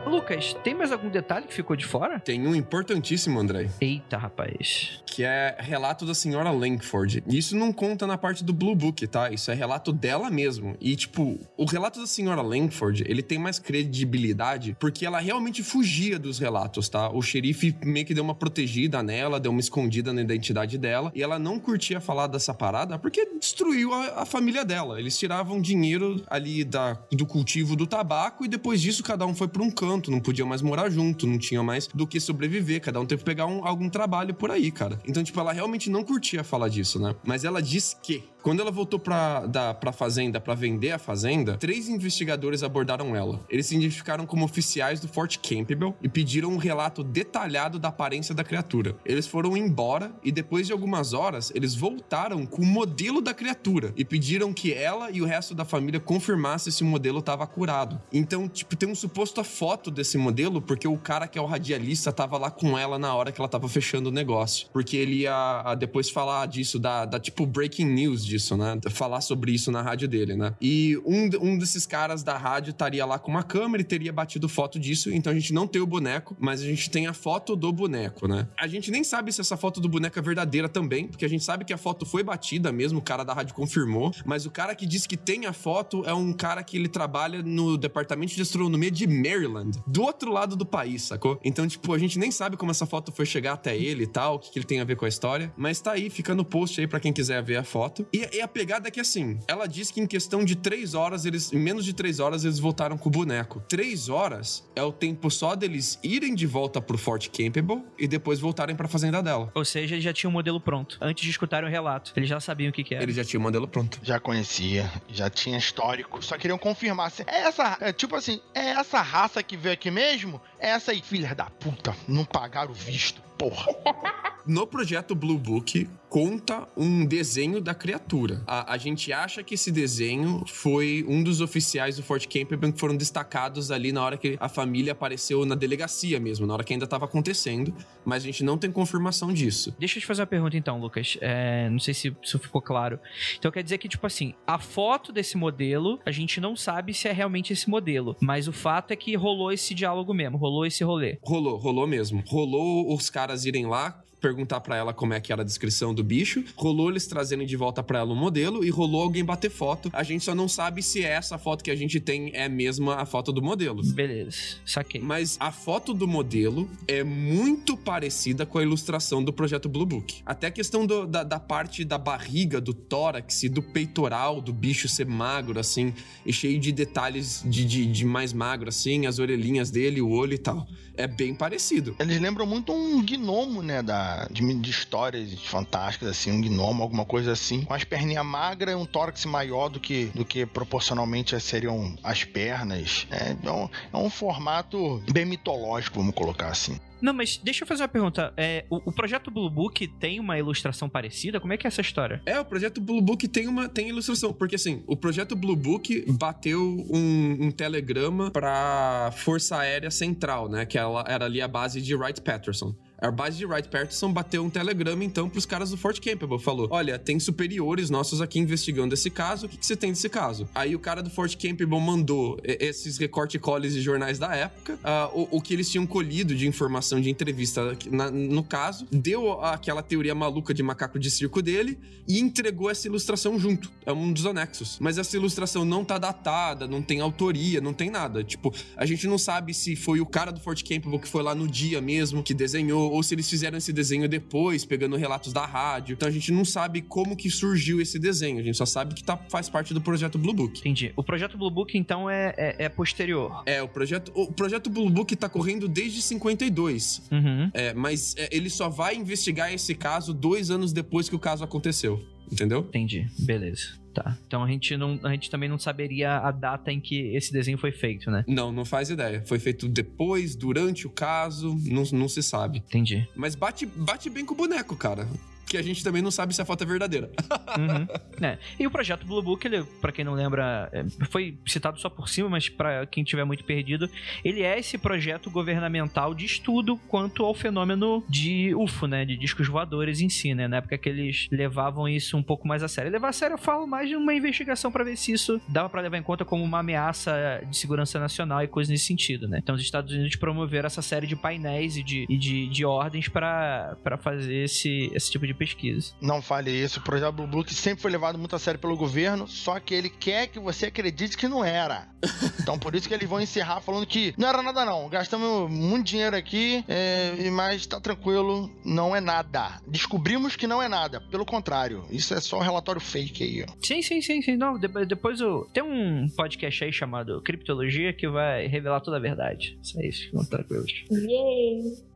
Lucas, tem mais algum detalhe que ficou de fora? Tem um importantíssimo, André, Eita, rapaz. que é relato da senhora Langford. Isso não conta na parte do Blue Book, tá? Isso é relato dela mesmo. E, tipo, o relato da senhora Langford, ele tem mais credibilidade porque ela realmente fugia dos relatos, tá? O xerife meio que deu uma protegida nela, deu uma escondida na identidade dela. E ela não curtia falar dessa parada porque destruiu a, a família dela. Eles tiravam dinheiro ali da, do cultivo do tabaco e depois disso cada um foi pra um canto, não podia mais morar junto, não tinha mais do que sobreviver, cada um teve que pegar um- algum trabalho por aí, cara. Então, tipo, ela realmente não curtia falar disso, né? Mas ela diz que quando ela voltou pra, da, pra fazenda pra vender a fazenda, três investigadores abordaram ela. Eles se identificaram como oficiais do Fort Campbell e pediram um relato detalhado da aparência da criatura. Eles foram embora e depois de algumas horas, eles voltaram com o modelo da criatura e pediram que ela e o resto da família confirmassem se o modelo estava curado. Então, tipo, tem um suposto foto desse modelo porque o cara que é o radialista tava lá com ela na hora que ela tava fechando o negócio. Porque ele ia depois falar disso, da, da tipo breaking news disso, né? Falar sobre isso na rádio dele, né? E um, um desses caras da rádio estaria lá com uma câmera e teria batido foto disso. Então a gente não tem o boneco, mas a gente tem a foto do boneco, né? A gente nem sabe se essa foto do boneco é verdadeira também, porque a gente sabe que a foto foi batida mesmo, o cara da rádio confirmou. Mas o cara que diz que tem a foto é um cara que ele trabalha no departamento de astronomia de Maryland, do outro lado do país, sacou? Então, tipo, a gente nem sabe como essa foto foi chegar até ele e tal, o que, que ele tem a ver com a história. Mas tá aí, fica no post aí pra quem quiser ver a foto. E, e a pegada é que assim, ela diz que em questão de três horas, eles. Em menos de três horas, eles voltaram com o boneco. Três horas é o tempo só deles irem de volta pro Fort Campbell e depois voltarem pra fazenda dela. Ou seja, ele já tinha o modelo pronto. Antes de escutarem o relato. Eles já sabiam o que, que era. Ele já tinha o modelo pronto. Já conhecia, já tinha histórico. Só queriam confirmar. se- É essa. É, tipo assim, é essa raça que veio aqui mesmo? É essa aí, filha da puta. Não pagaram o visto. Porra. No projeto Blue Book, conta um desenho da criatura. A, a gente acha que esse desenho foi um dos oficiais do Fort Campbell que foram destacados ali na hora que a família apareceu na delegacia mesmo, na hora que ainda estava acontecendo, mas a gente não tem confirmação disso. Deixa eu te fazer uma pergunta então, Lucas. É, não sei se isso ficou claro. Então quer dizer que, tipo assim, a foto desse modelo, a gente não sabe se é realmente esse modelo. Mas o fato é que rolou esse diálogo mesmo, rolou esse rolê. Rolou, rolou mesmo. Rolou os caras irem lá perguntar pra ela como é que era a descrição do bicho, rolou eles trazerem de volta pra ela o modelo e rolou alguém bater foto. A gente só não sabe se essa foto que a gente tem é mesmo a foto do modelo. Beleza, saquei. Mas a foto do modelo é muito parecida com a ilustração do projeto Blue Book. Até a questão do- da, da parte da barriga, do tórax e do peitoral do bicho ser magro, assim, e cheio de detalhes de, de, de mais magro, assim, as orelhinhas dele, o olho e tal. É bem parecido. Eles lembram muito um gnomo, né? Da, de, de histórias fantásticas, assim, um gnomo, alguma coisa assim. Com as perninhas magras e um tórax maior do que, do que proporcionalmente seriam as pernas. É, um, é um formato bem mitológico, vamos colocar assim. Não, mas deixa eu fazer uma pergunta. É, o, o projeto Blue Book tem uma ilustração parecida? Como é que é essa história? É, o projeto Blue Book tem uma tem ilustração, porque assim, o projeto Blue Book bateu um, um telegrama pra Força Aérea Central, né, que ela era ali a base de Wright Patterson. A base de Wright Patterson bateu um telegrama, então, pros caras do Fort Campbell. Falou: Olha, tem superiores nossos aqui investigando esse caso, o que, que você tem desse caso? Aí o cara do Fort Campbell mandou e- esses recorte colles de jornais da época, ah, o, o que eles tinham colhido de informação de entrevista na- no caso, deu aquela teoria maluca de macaco de circo dele e entregou essa ilustração junto. É um dos anexos. Mas essa ilustração não tá datada, não tem autoria, não tem nada. Tipo, a gente não sabe se foi o cara do Fort Campbell que foi lá no dia mesmo que desenhou, ou se eles fizeram esse desenho depois, pegando relatos da rádio. Então a gente não sabe como que surgiu esse desenho. A gente só sabe que tá, faz parte do projeto Blue Book. Entendi. O projeto Blue Book, então, é, é, é posterior. É, o projeto, o projeto Blue Book tá correndo desde 52. Uhum. É, mas é, ele só vai investigar esse caso dois anos depois que o caso aconteceu. Entendeu? Entendi. Beleza. Tá. Então a gente, não, a gente também não saberia a data em que esse desenho foi feito, né? Não, não faz ideia. Foi feito depois, durante o caso, não, não se sabe. Entendi. Mas bate, bate bem com o boneco, cara. Que a gente também não sabe se a foto é verdadeira. Uhum. É. E o projeto Blue Book, ele, pra quem não lembra, é, foi citado só por cima, mas pra quem tiver muito perdido, ele é esse projeto governamental de estudo quanto ao fenômeno de UFO, né? De discos voadores em si, né? Na época que eles levavam isso um pouco mais a sério. Levar a sério, eu falo mais de uma investigação pra ver se isso dava pra levar em conta como uma ameaça de segurança nacional e coisas nesse sentido, né? Então os Estados Unidos promoveram essa série de painéis e de, e de, de ordens pra fazer esse, esse tipo de pesquisa. Não fale isso, o projeto Blue Book sempre foi levado muito a sério pelo governo, só que ele quer que você acredite que não era. Então por isso que eles vão encerrar falando que não era nada não, gastamos muito dinheiro aqui, é, mas tá tranquilo, não é nada. Descobrimos que não é nada, pelo contrário, isso é só um relatório fake aí, ó. Sim, sim, sim, sim. Não, de- depois eu. Tem um podcast aí chamado Criptologia que vai revelar toda a verdade. Isso aí, ficam tranquilos. Yay!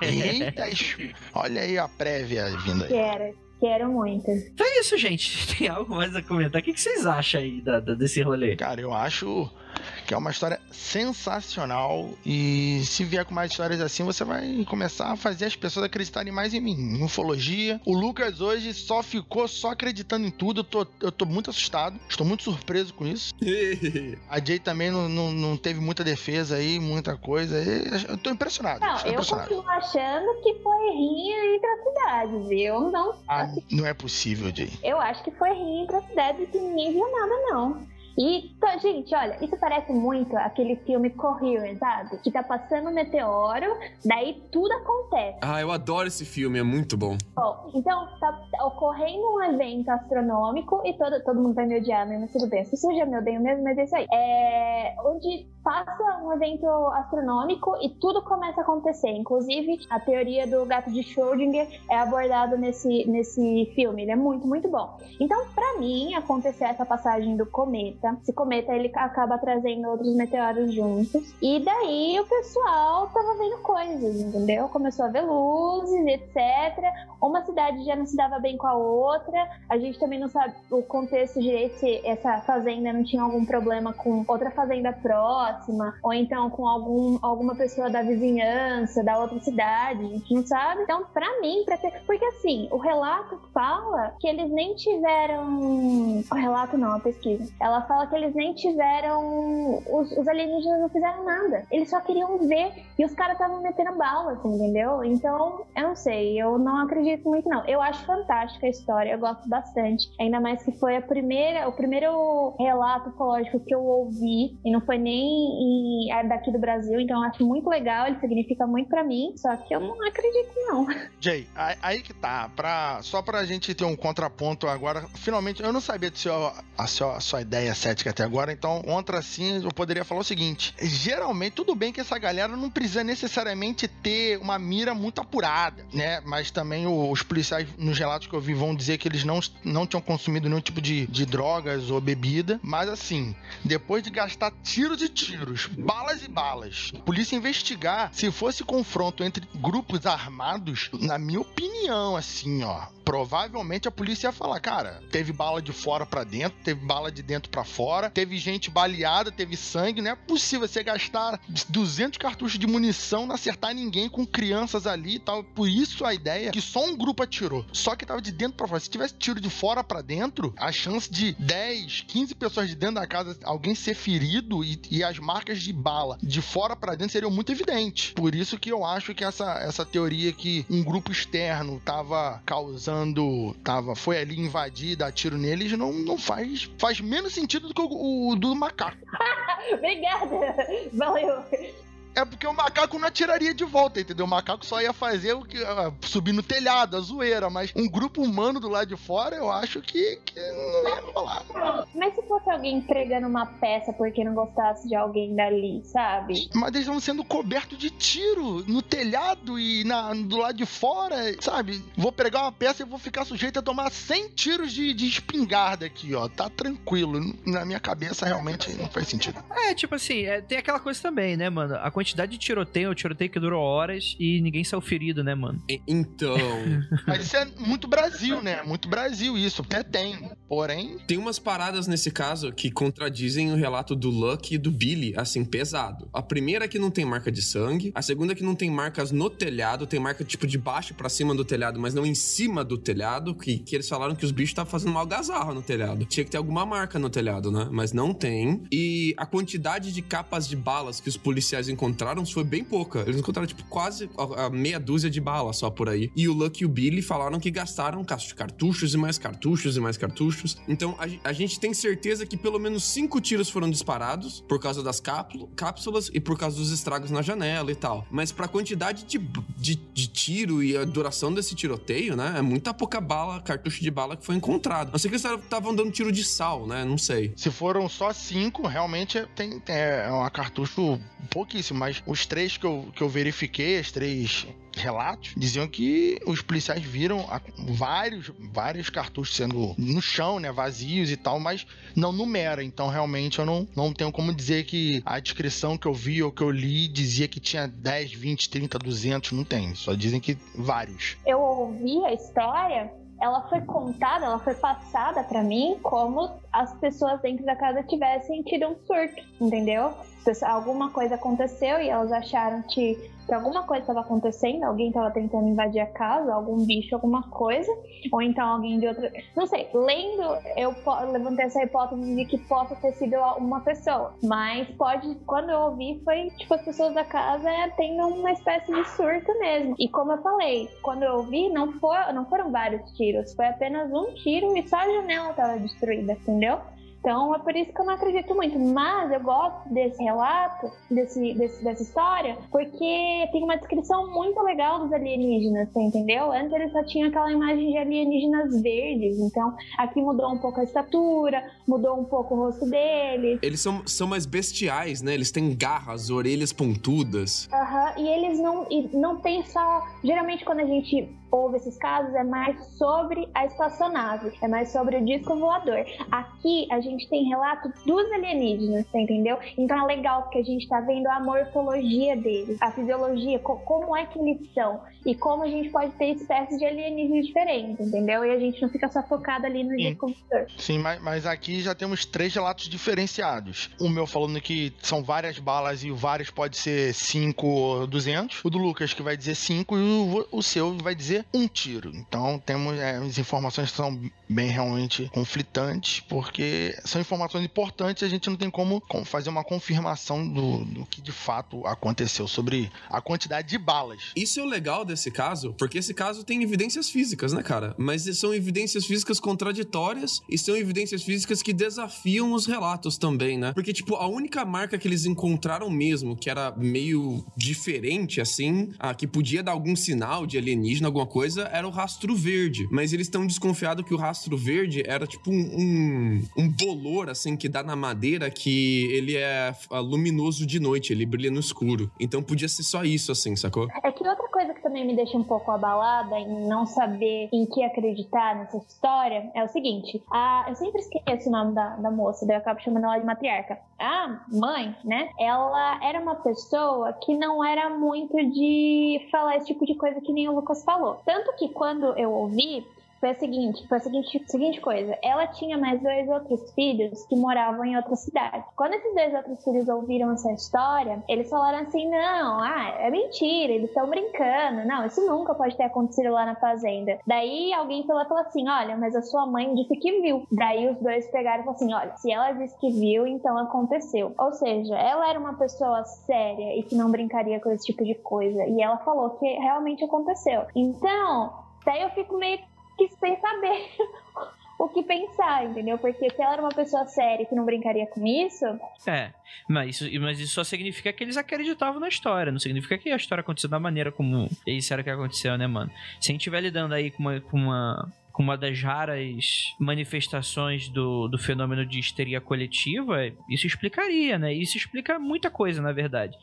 Eita, olha aí a prévia vindo aí. Quero, quero muito. Então é isso, gente. Tem algo mais a comentar? O que que vocês acham aí da- da- desse rolê? Cara, eu acho que é uma história sensacional e se vier com mais histórias assim, você vai começar a fazer as pessoas acreditarem mais em mim, em ufologia. O Lucas hoje só ficou só acreditando em tudo, eu tô, eu tô muito assustado, estou muito surpreso com isso. A Jay também não, não, não teve muita defesa aí, muita coisa. e Eu tô impressionado. Não, estou eu impressionado. continuo achando que foi rinha entre as cidades. Eu não. Ah, não é possível, Jay. Eu acho que foi rinha entre as cidades e que ninguém viu nada, não. E, tá, gente, olha, isso parece muito aquele filme Coherent, sabe? Que tá passando um meteoro, daí tudo acontece. ah, eu adoro esse filme, é muito bom. Bom, então tá ocorrendo um evento astronômico e todo, todo mundo vai me odiar, mas tudo bem. As pessoas já me odeiam mesmo, mas é isso aí. É, onde passa um evento astronômico e tudo começa a acontecer. Inclusive, a teoria do gato de Schrödinger é abordado nesse, nesse filme. Ele é muito, muito bom. Então, para mim, acontecer essa passagem do cometa, esse cometa ele acaba trazendo outros meteoros juntos. E daí o pessoal tava vendo coisas, entendeu? Começou a ver luzes, etc. Uma cidade já não se dava bem com a outra. A gente também não sabe o contexto direito se essa fazenda não tinha algum problema com outra fazenda próxima, ou então com algum, alguma pessoa da vizinhança, da outra cidade, a gente não sabe. Então, para mim, pra ter... porque assim, o relato fala que eles nem tiveram. O relato não, a pesquisa. Ela fala que eles nem tiveram. Os, os alienígenas não fizeram nada. Eles só queriam ver e os caras estavam metendo bala, assim, entendeu? Então, eu não sei, eu não acredito muito, não. Eu acho fantástica a história, eu gosto bastante. Ainda mais que foi a primeira, o primeiro relato ufológico que eu ouvi, e não foi nem em, é daqui do Brasil, então eu acho muito legal, ele significa muito para mim, só que eu não acredito, não. Jay, aí que tá, pra, só pra gente ter um contraponto agora, finalmente, eu não sabia de sua, a, sua, a sua ideia cética até agora, então, contra assim, eu poderia falar o seguinte: geralmente, tudo bem que essa galera não precisa necessariamente ter uma mira muito apurada, né? Mas também os policiais, nos relatos que eu vi, vão dizer que eles não, não tinham consumido nenhum tipo de, de drogas ou bebida. Mas assim, depois de gastar tiro de tiros, balas e balas, a polícia investigar se fosse confronto entre grupos armados, na minha opinião, assim, ó, provavelmente a polícia ia falar, cara, teve bala de fora para dentro, teve bala de dentro para fora, teve gente baleada, teve sangue, não é possível você gastar 200 cartuchos de munição, não acertar ninguém com crianças ali e tal. Por isso a ideia que só um grupo atirou, só que tava de dentro para fora. Se tivesse tiro de fora para dentro, a chance de 10, 15 pessoas de dentro da casa, alguém ser ferido e, e as marcas de bala de fora para dentro seriam muito evidentes. Por isso que eu acho que essa, essa teoria que um grupo externo tava causando tava, foi ali invadir, dar tiro neles, não, não faz, faz menos sentido do que o, o do macaco. Obrigada! Valeu! É porque o macaco não atiraria de volta, entendeu? O macaco só ia fazer o que uh, subir no telhado, a zoeira, mas um grupo humano do lado de fora, eu acho que, que não ia rolar. Mas se fosse alguém entregando uma peça porque não gostasse de alguém dali, sabe? Mas eles estão sendo cobertos de tiro no telhado e na, do lado de fora, sabe? Vou pregar uma peça e vou ficar sujeito a tomar 100 tiros de, de espingarda aqui, ó. Tá tranquilo. Na minha cabeça, realmente não faz sentido. É, tipo assim, é, tem aquela coisa também, né, mano? A quantidade de tiroteio, o tiroteio que durou horas e ninguém saiu ferido, né, mano? Então. Mas isso é muito Brasil, né? Muito Brasil isso. Até tem. Porém. Tem umas paradas nesse caso que contradizem o relato do Luck e do Billy, assim, pesado. A primeira é que não tem marca de sangue. A segunda é que não tem marcas no telhado. Tem marca, tipo, de baixo para cima do telhado, mas não em cima do telhado. Que, que eles falaram que os bichos estavam fazendo mal algazarra no telhado. Tinha que ter alguma marca no telhado, né? Mas não tem. E a quantidade de capas de balas que os policiais encontraram encontraram foi bem pouca. Eles encontraram, tipo, quase a, a meia dúzia de balas só por aí. E o Luck e o Billy falaram que gastaram cartuchos e mais cartuchos e mais cartuchos. Então a, a gente tem certeza que pelo menos cinco tiros foram disparados por causa das cápsulas e por causa dos estragos na janela e tal. Mas pra quantidade de, de, de tiro e a duração desse tiroteio, né? É muita pouca bala, cartucho de bala que foi encontrado. Não sei que eles estavam dando tiro de sal, né? Não sei. Se foram só cinco, realmente tem, tem é um cartucho pouquíssimo mas os três que eu, que eu verifiquei, as três relatos diziam que os policiais viram vários vários cartuchos sendo no chão, né, vazios e tal, mas não numera. Então realmente eu não, não tenho como dizer que a descrição que eu vi ou que eu li dizia que tinha 10, 20, 30, 200, não tem. Só dizem que vários. Eu ouvi a história ela foi contada, ela foi passada para mim como as pessoas dentro da casa tivessem tido um surto, entendeu? Alguma coisa aconteceu e elas acharam que, que alguma coisa estava acontecendo, alguém estava tentando invadir a casa, algum bicho, alguma coisa, ou então alguém de outra. Não sei, lendo, eu levantei essa hipótese de que possa ter sido uma pessoa, mas pode, quando eu ouvi, foi tipo as pessoas da casa tendo uma espécie de surto mesmo. E como eu falei, quando eu ouvi, não, for, não foram vários tiros, foi apenas um tiro e só a janela estava destruída, entendeu? Então é por isso que eu não acredito muito. Mas eu gosto desse relato, desse, desse, dessa história, porque tem uma descrição muito legal dos alienígenas, você entendeu? Antes eles só tinham aquela imagem de alienígenas verdes. Então aqui mudou um pouco a estatura, mudou um pouco o rosto deles. Eles são, são mais bestiais, né? Eles têm garras, orelhas pontudas. Aham, e eles não, e não tem só. Geralmente, quando a gente ouve esses casos, é mais sobre a espaçonave, é mais sobre o disco voador. Aqui a gente tem relato dos alienígenas, você entendeu? Então é legal porque a gente tá vendo a morfologia deles, a fisiologia, co como é que eles são e como a gente pode ter espécies de alienígenas diferentes, entendeu? E a gente não fica só focado ali no disco voador. Sim, mas, mas aqui já temos três relatos diferenciados. O meu falando que são várias balas e vários pode ser 5 ou 200. O do Lucas que vai dizer 5 e o, o seu vai dizer um tiro. Então temos é, as informações são bem realmente conflitantes, porque são informações importantes e a gente não tem como, fazer uma confirmação do, do que de fato aconteceu sobre a quantidade de balas. Isso é o legal desse caso, porque esse caso tem evidências físicas, né, cara? Mas são evidências físicas contraditórias e são evidências físicas que desafiam os relatos também, né? Porque, tipo, a única marca que eles encontraram mesmo, que era meio diferente, assim, que podia dar algum sinal de alienígena, alguma coisa, era o rastro verde. Mas eles estão desconfiados que o rastro verde era, tipo, um, um, um bolor, assim, que dá na madeira que ele é luminoso de noite, ele brilha no escuro. Então podia ser só isso, assim, sacou? É que outra coisa que também me deixa um pouco abalada em não saber em que acreditar nessa história é o seguinte: a, eu sempre esqueço o nome da, da moça, daí eu acabo chamando ela de matriarca. A mãe, né? Ela era uma pessoa que não era muito de falar esse tipo de coisa que nem o Lucas falou. Tanto que quando eu ouvi, foi a seguinte, foi a seguinte, seguinte coisa. Ela tinha mais dois outros filhos que moravam em outra cidade. Quando esses dois outros filhos ouviram essa história, eles falaram assim: não, ah, é mentira, eles estão brincando. Não, isso nunca pode ter acontecido lá na fazenda. Daí alguém falou, falou assim: olha, mas a sua mãe disse que viu. Daí os dois pegaram e falaram assim: olha, se ela disse que viu, então aconteceu. Ou seja, ela era uma pessoa séria e que não brincaria com esse tipo de coisa. E ela falou que realmente aconteceu. Então, daí eu fico meio que sem saber o que pensar, entendeu? Porque se ela era uma pessoa séria que não brincaria com isso, É, mas isso, mas isso só significa que eles acreditavam na história, não significa que a história aconteceu da maneira como eles disseram que aconteceu, né, mano? Se a gente estiver lidando aí com uma, com uma, com uma das raras manifestações do, do fenômeno de histeria coletiva, isso explicaria, né? Isso explica muita coisa, na verdade.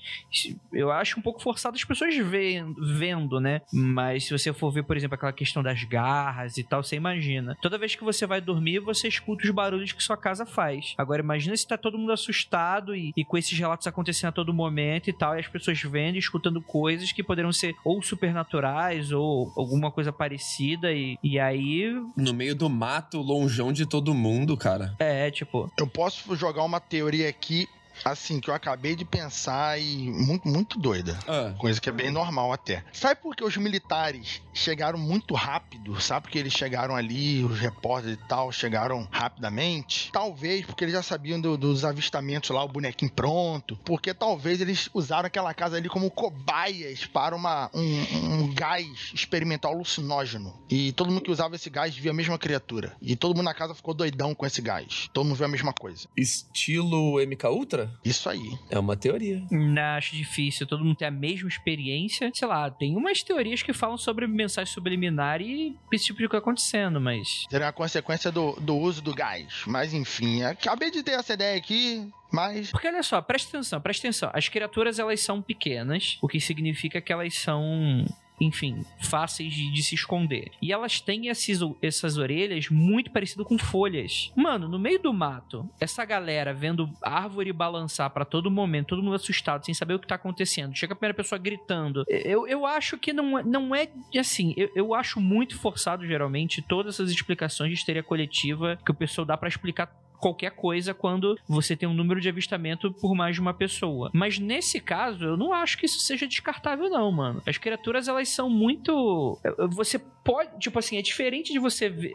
Eu acho um pouco forçado as pessoas vendo, vendo, né? Mas se você for ver, por exemplo, aquela questão das garras e tal, você imagina. Toda vez que você vai dormir, você escuta os barulhos que sua casa faz. Agora, imagina se tá todo mundo assustado e, e com esses relatos acontecendo a todo momento e tal, e as pessoas vendo e escutando coisas que poderiam ser ou supernaturais ou alguma coisa parecida, e, e aí, No meio do mato, lonjão de todo mundo, cara. é, tipo, Eu posso jogar uma teoria aqui, assim, que eu acabei de pensar e muito, muito doida. Ah, Coisa que é bem normal até. Sabe por que os militares chegaram muito rápido? Sabe porque eles chegaram ali, os repórteres e tal, chegaram rapidamente? Talvez porque eles já sabiam do- dos avistamentos lá, o bonequinho pronto. Porque talvez eles usaram aquela casa ali como cobaias para uma, um, um gás experimental alucinógeno. E todo mundo que usava esse gás via a mesma criatura. E todo mundo na casa ficou doidão com esse gás. Todo mundo viu a mesma coisa. estilo MK Ultra? Isso aí. É uma teoria. Não, acho difícil todo mundo ter a mesma experiência. Sei lá, tem umas teorias que falam sobre mensagem subliminar e esse tipo de coisa acontecendo, mas. Seria uma consequência do, do uso do gás. Mas enfim, acabei de ter essa ideia aqui, mas Porque olha só, presta atenção, presta atenção. As criaturas elas são pequenas, o que significa que elas são. Enfim, fáceis de, de se esconder. E elas têm esses, essas orelhas muito parecidas com folhas. Mano, no meio do mato, essa galera vendo árvore balançar pra todo momento, todo mundo assustado, sem saber o que tá acontecendo. Chega a primeira pessoa gritando. Eu, eu acho que não, é- não é assim. Eu, eu acho muito forçado, geralmente, todas essas explicações de histeria coletiva que o pessoal dá pra explicar qualquer coisa quando você tem um número de avistamento por mais de uma pessoa. Mas nesse caso, eu não acho que isso seja descartável, não, mano. As criaturas, elas são muito. Você pode. Tipo assim, é diferente de você ver.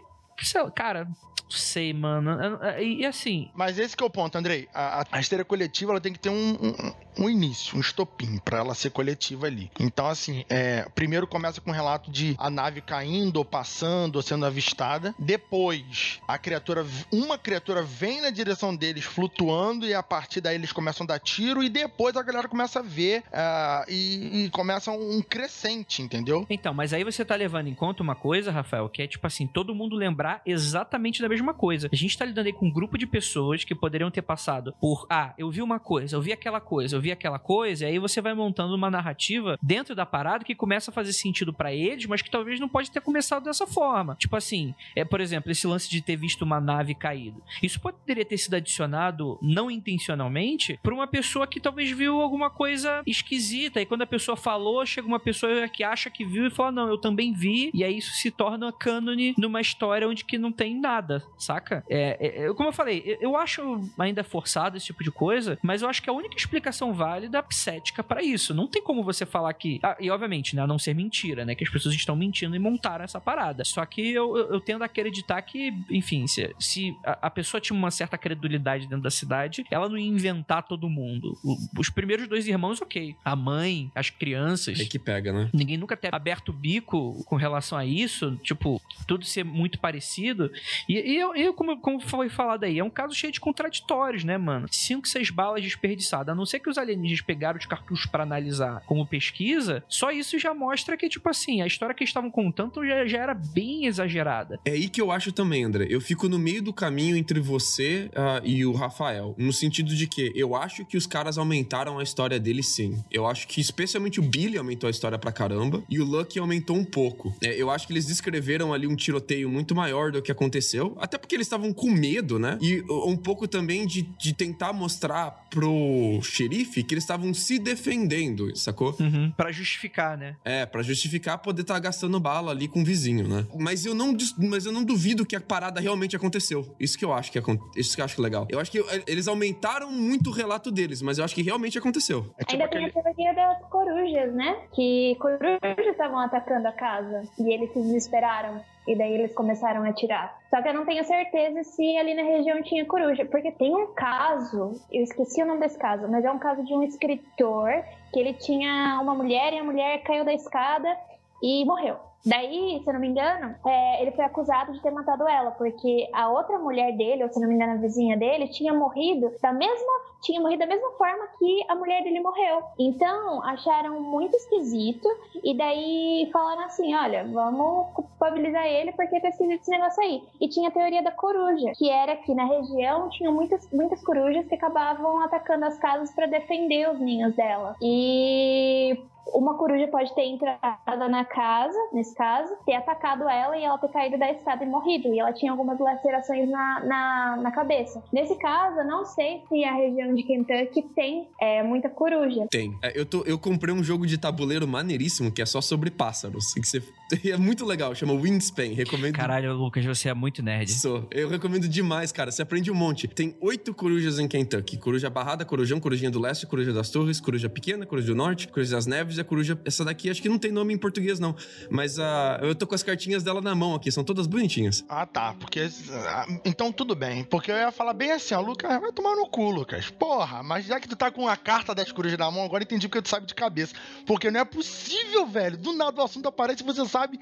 Cara, sei, mano. E, e assim. Mas esse que é o ponto, Andrei. A, a, a histeria coletiva ela tem que ter um, um, um início, um estopim, para ela ser coletiva ali. Então, assim, é, primeiro começa com um relato de a nave caindo, ou passando, ou sendo avistada. Depois, a criatura, uma criatura vem na direção deles flutuando, e a partir daí eles começam a dar tiro, e depois a galera começa a ver uh, e, e começa um crescente, entendeu? Então, mas aí você tá levando em conta uma coisa, Rafael, que é tipo assim, todo mundo lembrar exatamente da mesma coisa. A gente tá lidando aí com um grupo de pessoas que poderiam ter passado por, ah, eu vi uma coisa, eu vi aquela coisa, eu vi aquela coisa, e aí você vai montando uma narrativa dentro da parada que começa a fazer sentido para eles, mas que talvez não pode ter começado dessa forma. Tipo assim, é, por exemplo, esse lance de ter visto uma nave caído. Isso poderia ter sido adicionado não intencionalmente por uma pessoa que talvez viu alguma coisa esquisita, e quando a pessoa falou, chega uma pessoa que acha que viu e fala, não, eu também vi, e aí isso se torna cânone numa história onde que não tem nada, saca? É, é, como eu falei, eu acho ainda forçado esse tipo de coisa, mas eu acho que a única explicação válida é cética para isso. Não tem como você falar que. Ah, e obviamente, né? A não ser mentira, né? Que as pessoas estão mentindo e montaram essa parada. Só que eu, eu, eu tendo a acreditar que, enfim, se, se a, a, pessoa tinha uma certa credulidade dentro da cidade, ela não ia inventar todo mundo. O, os primeiros dois irmãos, ok. A mãe, as crianças. É que pega, né? Ninguém nunca ter aberto o bico com relação a isso. Tipo, tudo ser muito parecido. E, e eu, eu, como, como foi falado aí, é um caso cheio de contraditórios, né, mano? Cinco, seis balas desperdiçadas. A não ser que os alienígenas pegaram de cartuchos para analisar como pesquisa, só isso já mostra que, tipo assim, a história que eles estavam contando já, já era bem exagerada. É aí que eu acho também, André. Eu fico no meio do caminho entre você uh, e o Rafael. No sentido de que eu acho que os caras aumentaram a história deles sim. Eu acho que especialmente o Billy aumentou a história pra caramba e o Lucky aumentou um pouco. É, eu acho que eles descreveram ali um tiroteio muito maior do que aconteceu, até porque eles estavam com medo, né? E um pouco também de, de tentar mostrar pro xerife que eles estavam se defendendo, sacou? Uhum, para justificar, né? É, para justificar poder estar tá gastando bala ali com o vizinho, né? Mas eu não, mas eu não duvido que a parada realmente aconteceu. Isso que eu acho que isso que eu acho legal. Eu acho que eles aumentaram muito o relato deles, mas eu acho que realmente aconteceu. É tipo Ainda aquele... tem a teoria das corujas, né? Que corujas estavam atacando a casa e eles se desesperaram. E daí eles começaram a atirar. Só que eu não tenho certeza se ali na região tinha coruja. Porque tem um caso, eu esqueci o nome desse caso, mas é um caso de um escritor que ele tinha uma mulher e a mulher caiu da escada e morreu. Daí, se eu não me engano, é, ele foi acusado de ter matado ela, porque a outra mulher dele, ou se não me engano, a vizinha dele, tinha morrido da mesma, tinha morrido da mesma forma que a mulher dele morreu. Então, acharam muito esquisito, e daí falaram assim: olha, vamos culpabilizar ele porque tá esquisito esse negócio aí. E tinha a teoria da coruja, que era que na região tinham muitas, muitas corujas que acabavam atacando as casas para defender os ninhos dela. E uma coruja pode ter entrado na casa, nesse caso, ter atacado ela e ela ter caído da escada e morrido. E ela tinha algumas lacerações na, na, na cabeça. Nesse caso, eu não sei se a região de Kentucky tem é, muita coruja. Tem. É, eu, tô, eu comprei um jogo de tabuleiro maneiríssimo que é só sobre pássaros. Que você, é muito legal, chama Wingspan. Recomendo. Caralho, Lucas, você é muito nerd. Sou. Eu recomendo demais, cara. Você aprende um monte. Tem oito corujas em Kentucky: coruja barrada, corujão, corujinha do leste, coruja das torres, coruja pequena, coruja do norte, coruja das neves e a coruja. Essa daqui acho que não tem nome em português, não. Mas uh, eu tô com as cartinhas dela na mão aqui, são todas bonitinhas. Ah, tá. Porque. Uh, então tudo bem. Porque eu ia falar bem assim, ó, Lucas, vai tomar no cu, Lucas. Porra, mas já que tu tá com a carta das corujas na mão, agora entendi porque tu sabe de cabeça. Porque não é possível, velho. Do nada o assunto aparece e você sabe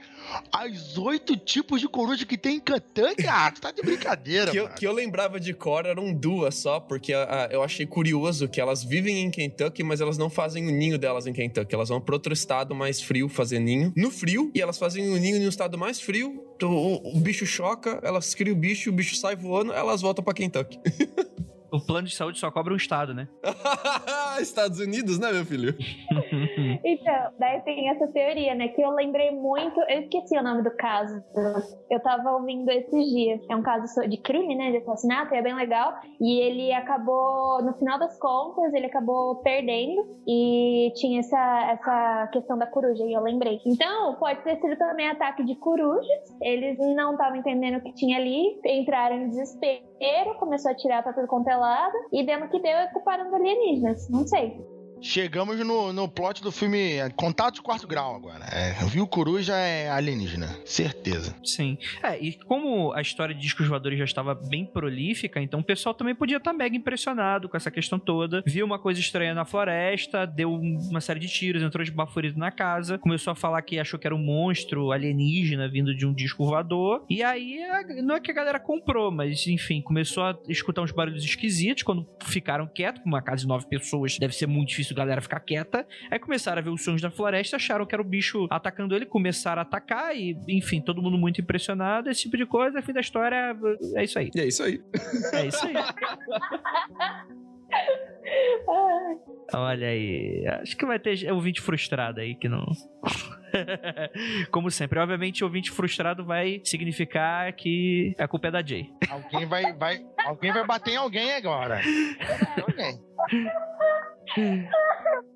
as oito tipos de coruja que tem em Kentucky. Ah, tu tá de brincadeira, que, eu, que eu lembrava de cor eram duas só, porque uh, eu achei curioso que elas vivem em Kentucky, mas elas não fazem o ninho delas em Kentucky. Elas vão pro outro estado mais frio fazer ninho. No frio, e elas fazem o ninho em um estado mais frio. Então, o, o bicho choca, elas criam o bicho, o bicho sai voando, elas voltam pra Kentucky. O plano de saúde só cobra um estado, né? Estados Unidos, né, meu filho? então, daí tem essa teoria, né? Que eu lembrei muito. Eu esqueci o nome do caso. Eu tava ouvindo esses dias. É um caso de crime, né? De assassinato, e é bem legal. E ele acabou, no final das contas, ele acabou perdendo. E tinha essa, essa questão da coruja, e eu lembrei. Então, pode ter sido também ataque de corujas. Eles não estavam entendendo o que tinha ali, entraram em desespero, começou a tirar pra tudo quanto é lado, e dentro que deu é os alienígenas. Não sei. Chegamos no, no plot do filme Contato de Quarto Grau agora. É, viu Coruja é alienígena. Certeza. Sim. É, e como a história de discos voadores já estava bem prolífica, então o pessoal também podia estar mega impressionado com essa questão toda. Viu uma coisa estranha na floresta, deu uma série de tiros, entrou de baforido na casa, começou a falar que achou que era um monstro alienígena vindo de um disco voador. E aí, não é que a galera comprou, mas enfim, começou a escutar uns barulhos esquisitos quando ficaram quietos, uma casa de nove pessoas, deve ser muito difícil a galera ficar quieta. Aí começaram a ver os sons da floresta, acharam que era o bicho atacando ele, começaram a atacar e, enfim, todo mundo muito impressionado, esse tipo de coisa. Fim da história, é isso aí. E é isso aí. É isso aí. Olha aí, acho que vai ter ouvinte frustrado aí que não. Como sempre, obviamente, ouvinte frustrado vai significar que a culpa é da Jay. Alguém vai, vai, alguém vai bater em alguém agora. Alguém.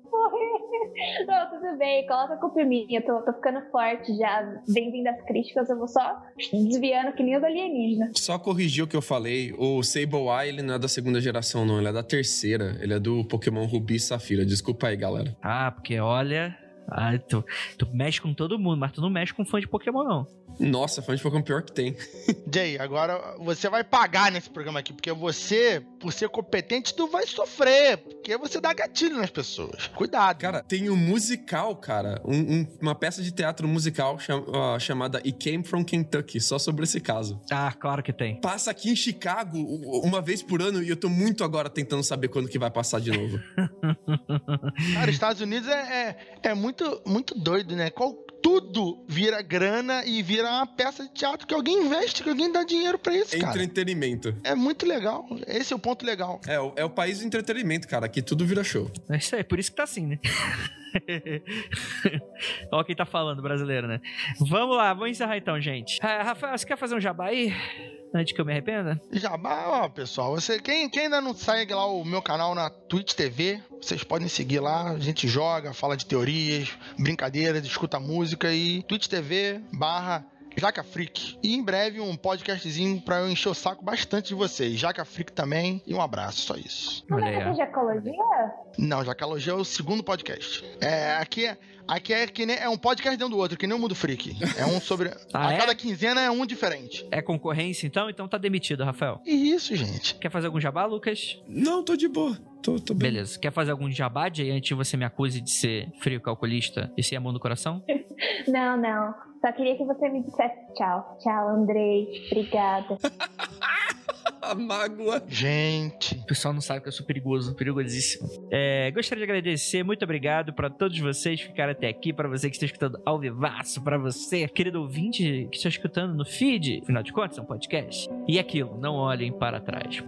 Não, tudo bem, coloca a culpa em mim. Eu tô, tô ficando forte já. Vem vindo as críticas, eu vou só desviando que nem os alienígenas. Só corrigir o que eu falei: o Sableye, ele não é da segunda geração, não. Ele é da terceira. Ele é do Pokémon Rubi e Safira. Desculpa aí, galera. Ah, porque olha. Ah, tu, tu mexe com todo mundo, mas tu não mexe com fã de Pokémon, não. Nossa, fã de Pokémon pior que tem. Jay, agora você vai pagar nesse programa aqui, porque você, por ser competente, tu vai sofrer, porque você dá gatilho nas pessoas. Cuidado. Cara, tem um musical, cara, um, um, uma peça de teatro musical cham, uh, chamada It Came From Kentucky, só sobre esse caso. Ah, claro que tem. Passa aqui em Chicago uma vez por ano e eu tô muito agora tentando saber quando que vai passar de novo. cara, Estados Unidos é, é, é muito, muito doido, né? Qual tudo vira grana e vira uma peça de teatro que alguém investe, que alguém dá dinheiro pra isso, cara. Entretenimento. É muito legal. Esse é o ponto legal. É, é o país do entretenimento, cara. Aqui tudo vira show. É isso aí, por isso que tá assim, né? Olha quem tá falando, brasileiro, né? Vamos lá, vamos encerrar então, gente. Rafael, você quer fazer um jabá aí? Antes que eu me arrependa? Jabá, ó, pessoal. Você, quem, quem ainda não segue lá o meu canal na Twitch TV, vocês podem seguir lá. A gente joga, fala de teorias, brincadeiras, escuta música e Twitch TV barra Jaca Freak. E em breve um podcastzinho pra eu encher o saco bastante de vocês. Jaca Freak também. E um abraço, só isso. Não é jacologia? Não, jacologia é o segundo podcast. É, aqui é. Aqui é que nem, é um podcast dentro do outro, que nem o Mundo Freak. É um sobre. Ah, a é? cada quinzena é um diferente. É concorrência então? Então tá demitido, Rafael. Isso, gente. Quer fazer algum jabá, Lucas? Não, tô de boa. Tô, tô bem. Beleza. Quer fazer algum jabá, Jay, antes você me acuse de ser frio calculista e ser a mão do coração? Não, não. Só queria que você me dissesse tchau. Tchau, Andrei. Obrigada. A mágoa. Gente. O pessoal não sabe que eu sou perigoso, perigosíssimo. É, gostaria de agradecer, muito obrigado para todos vocês que ficaram até aqui, para você que está escutando ao vivaço, para você, querido ouvinte que está escutando no feed, afinal de contas, é um podcast. E aquilo, não olhem para trás.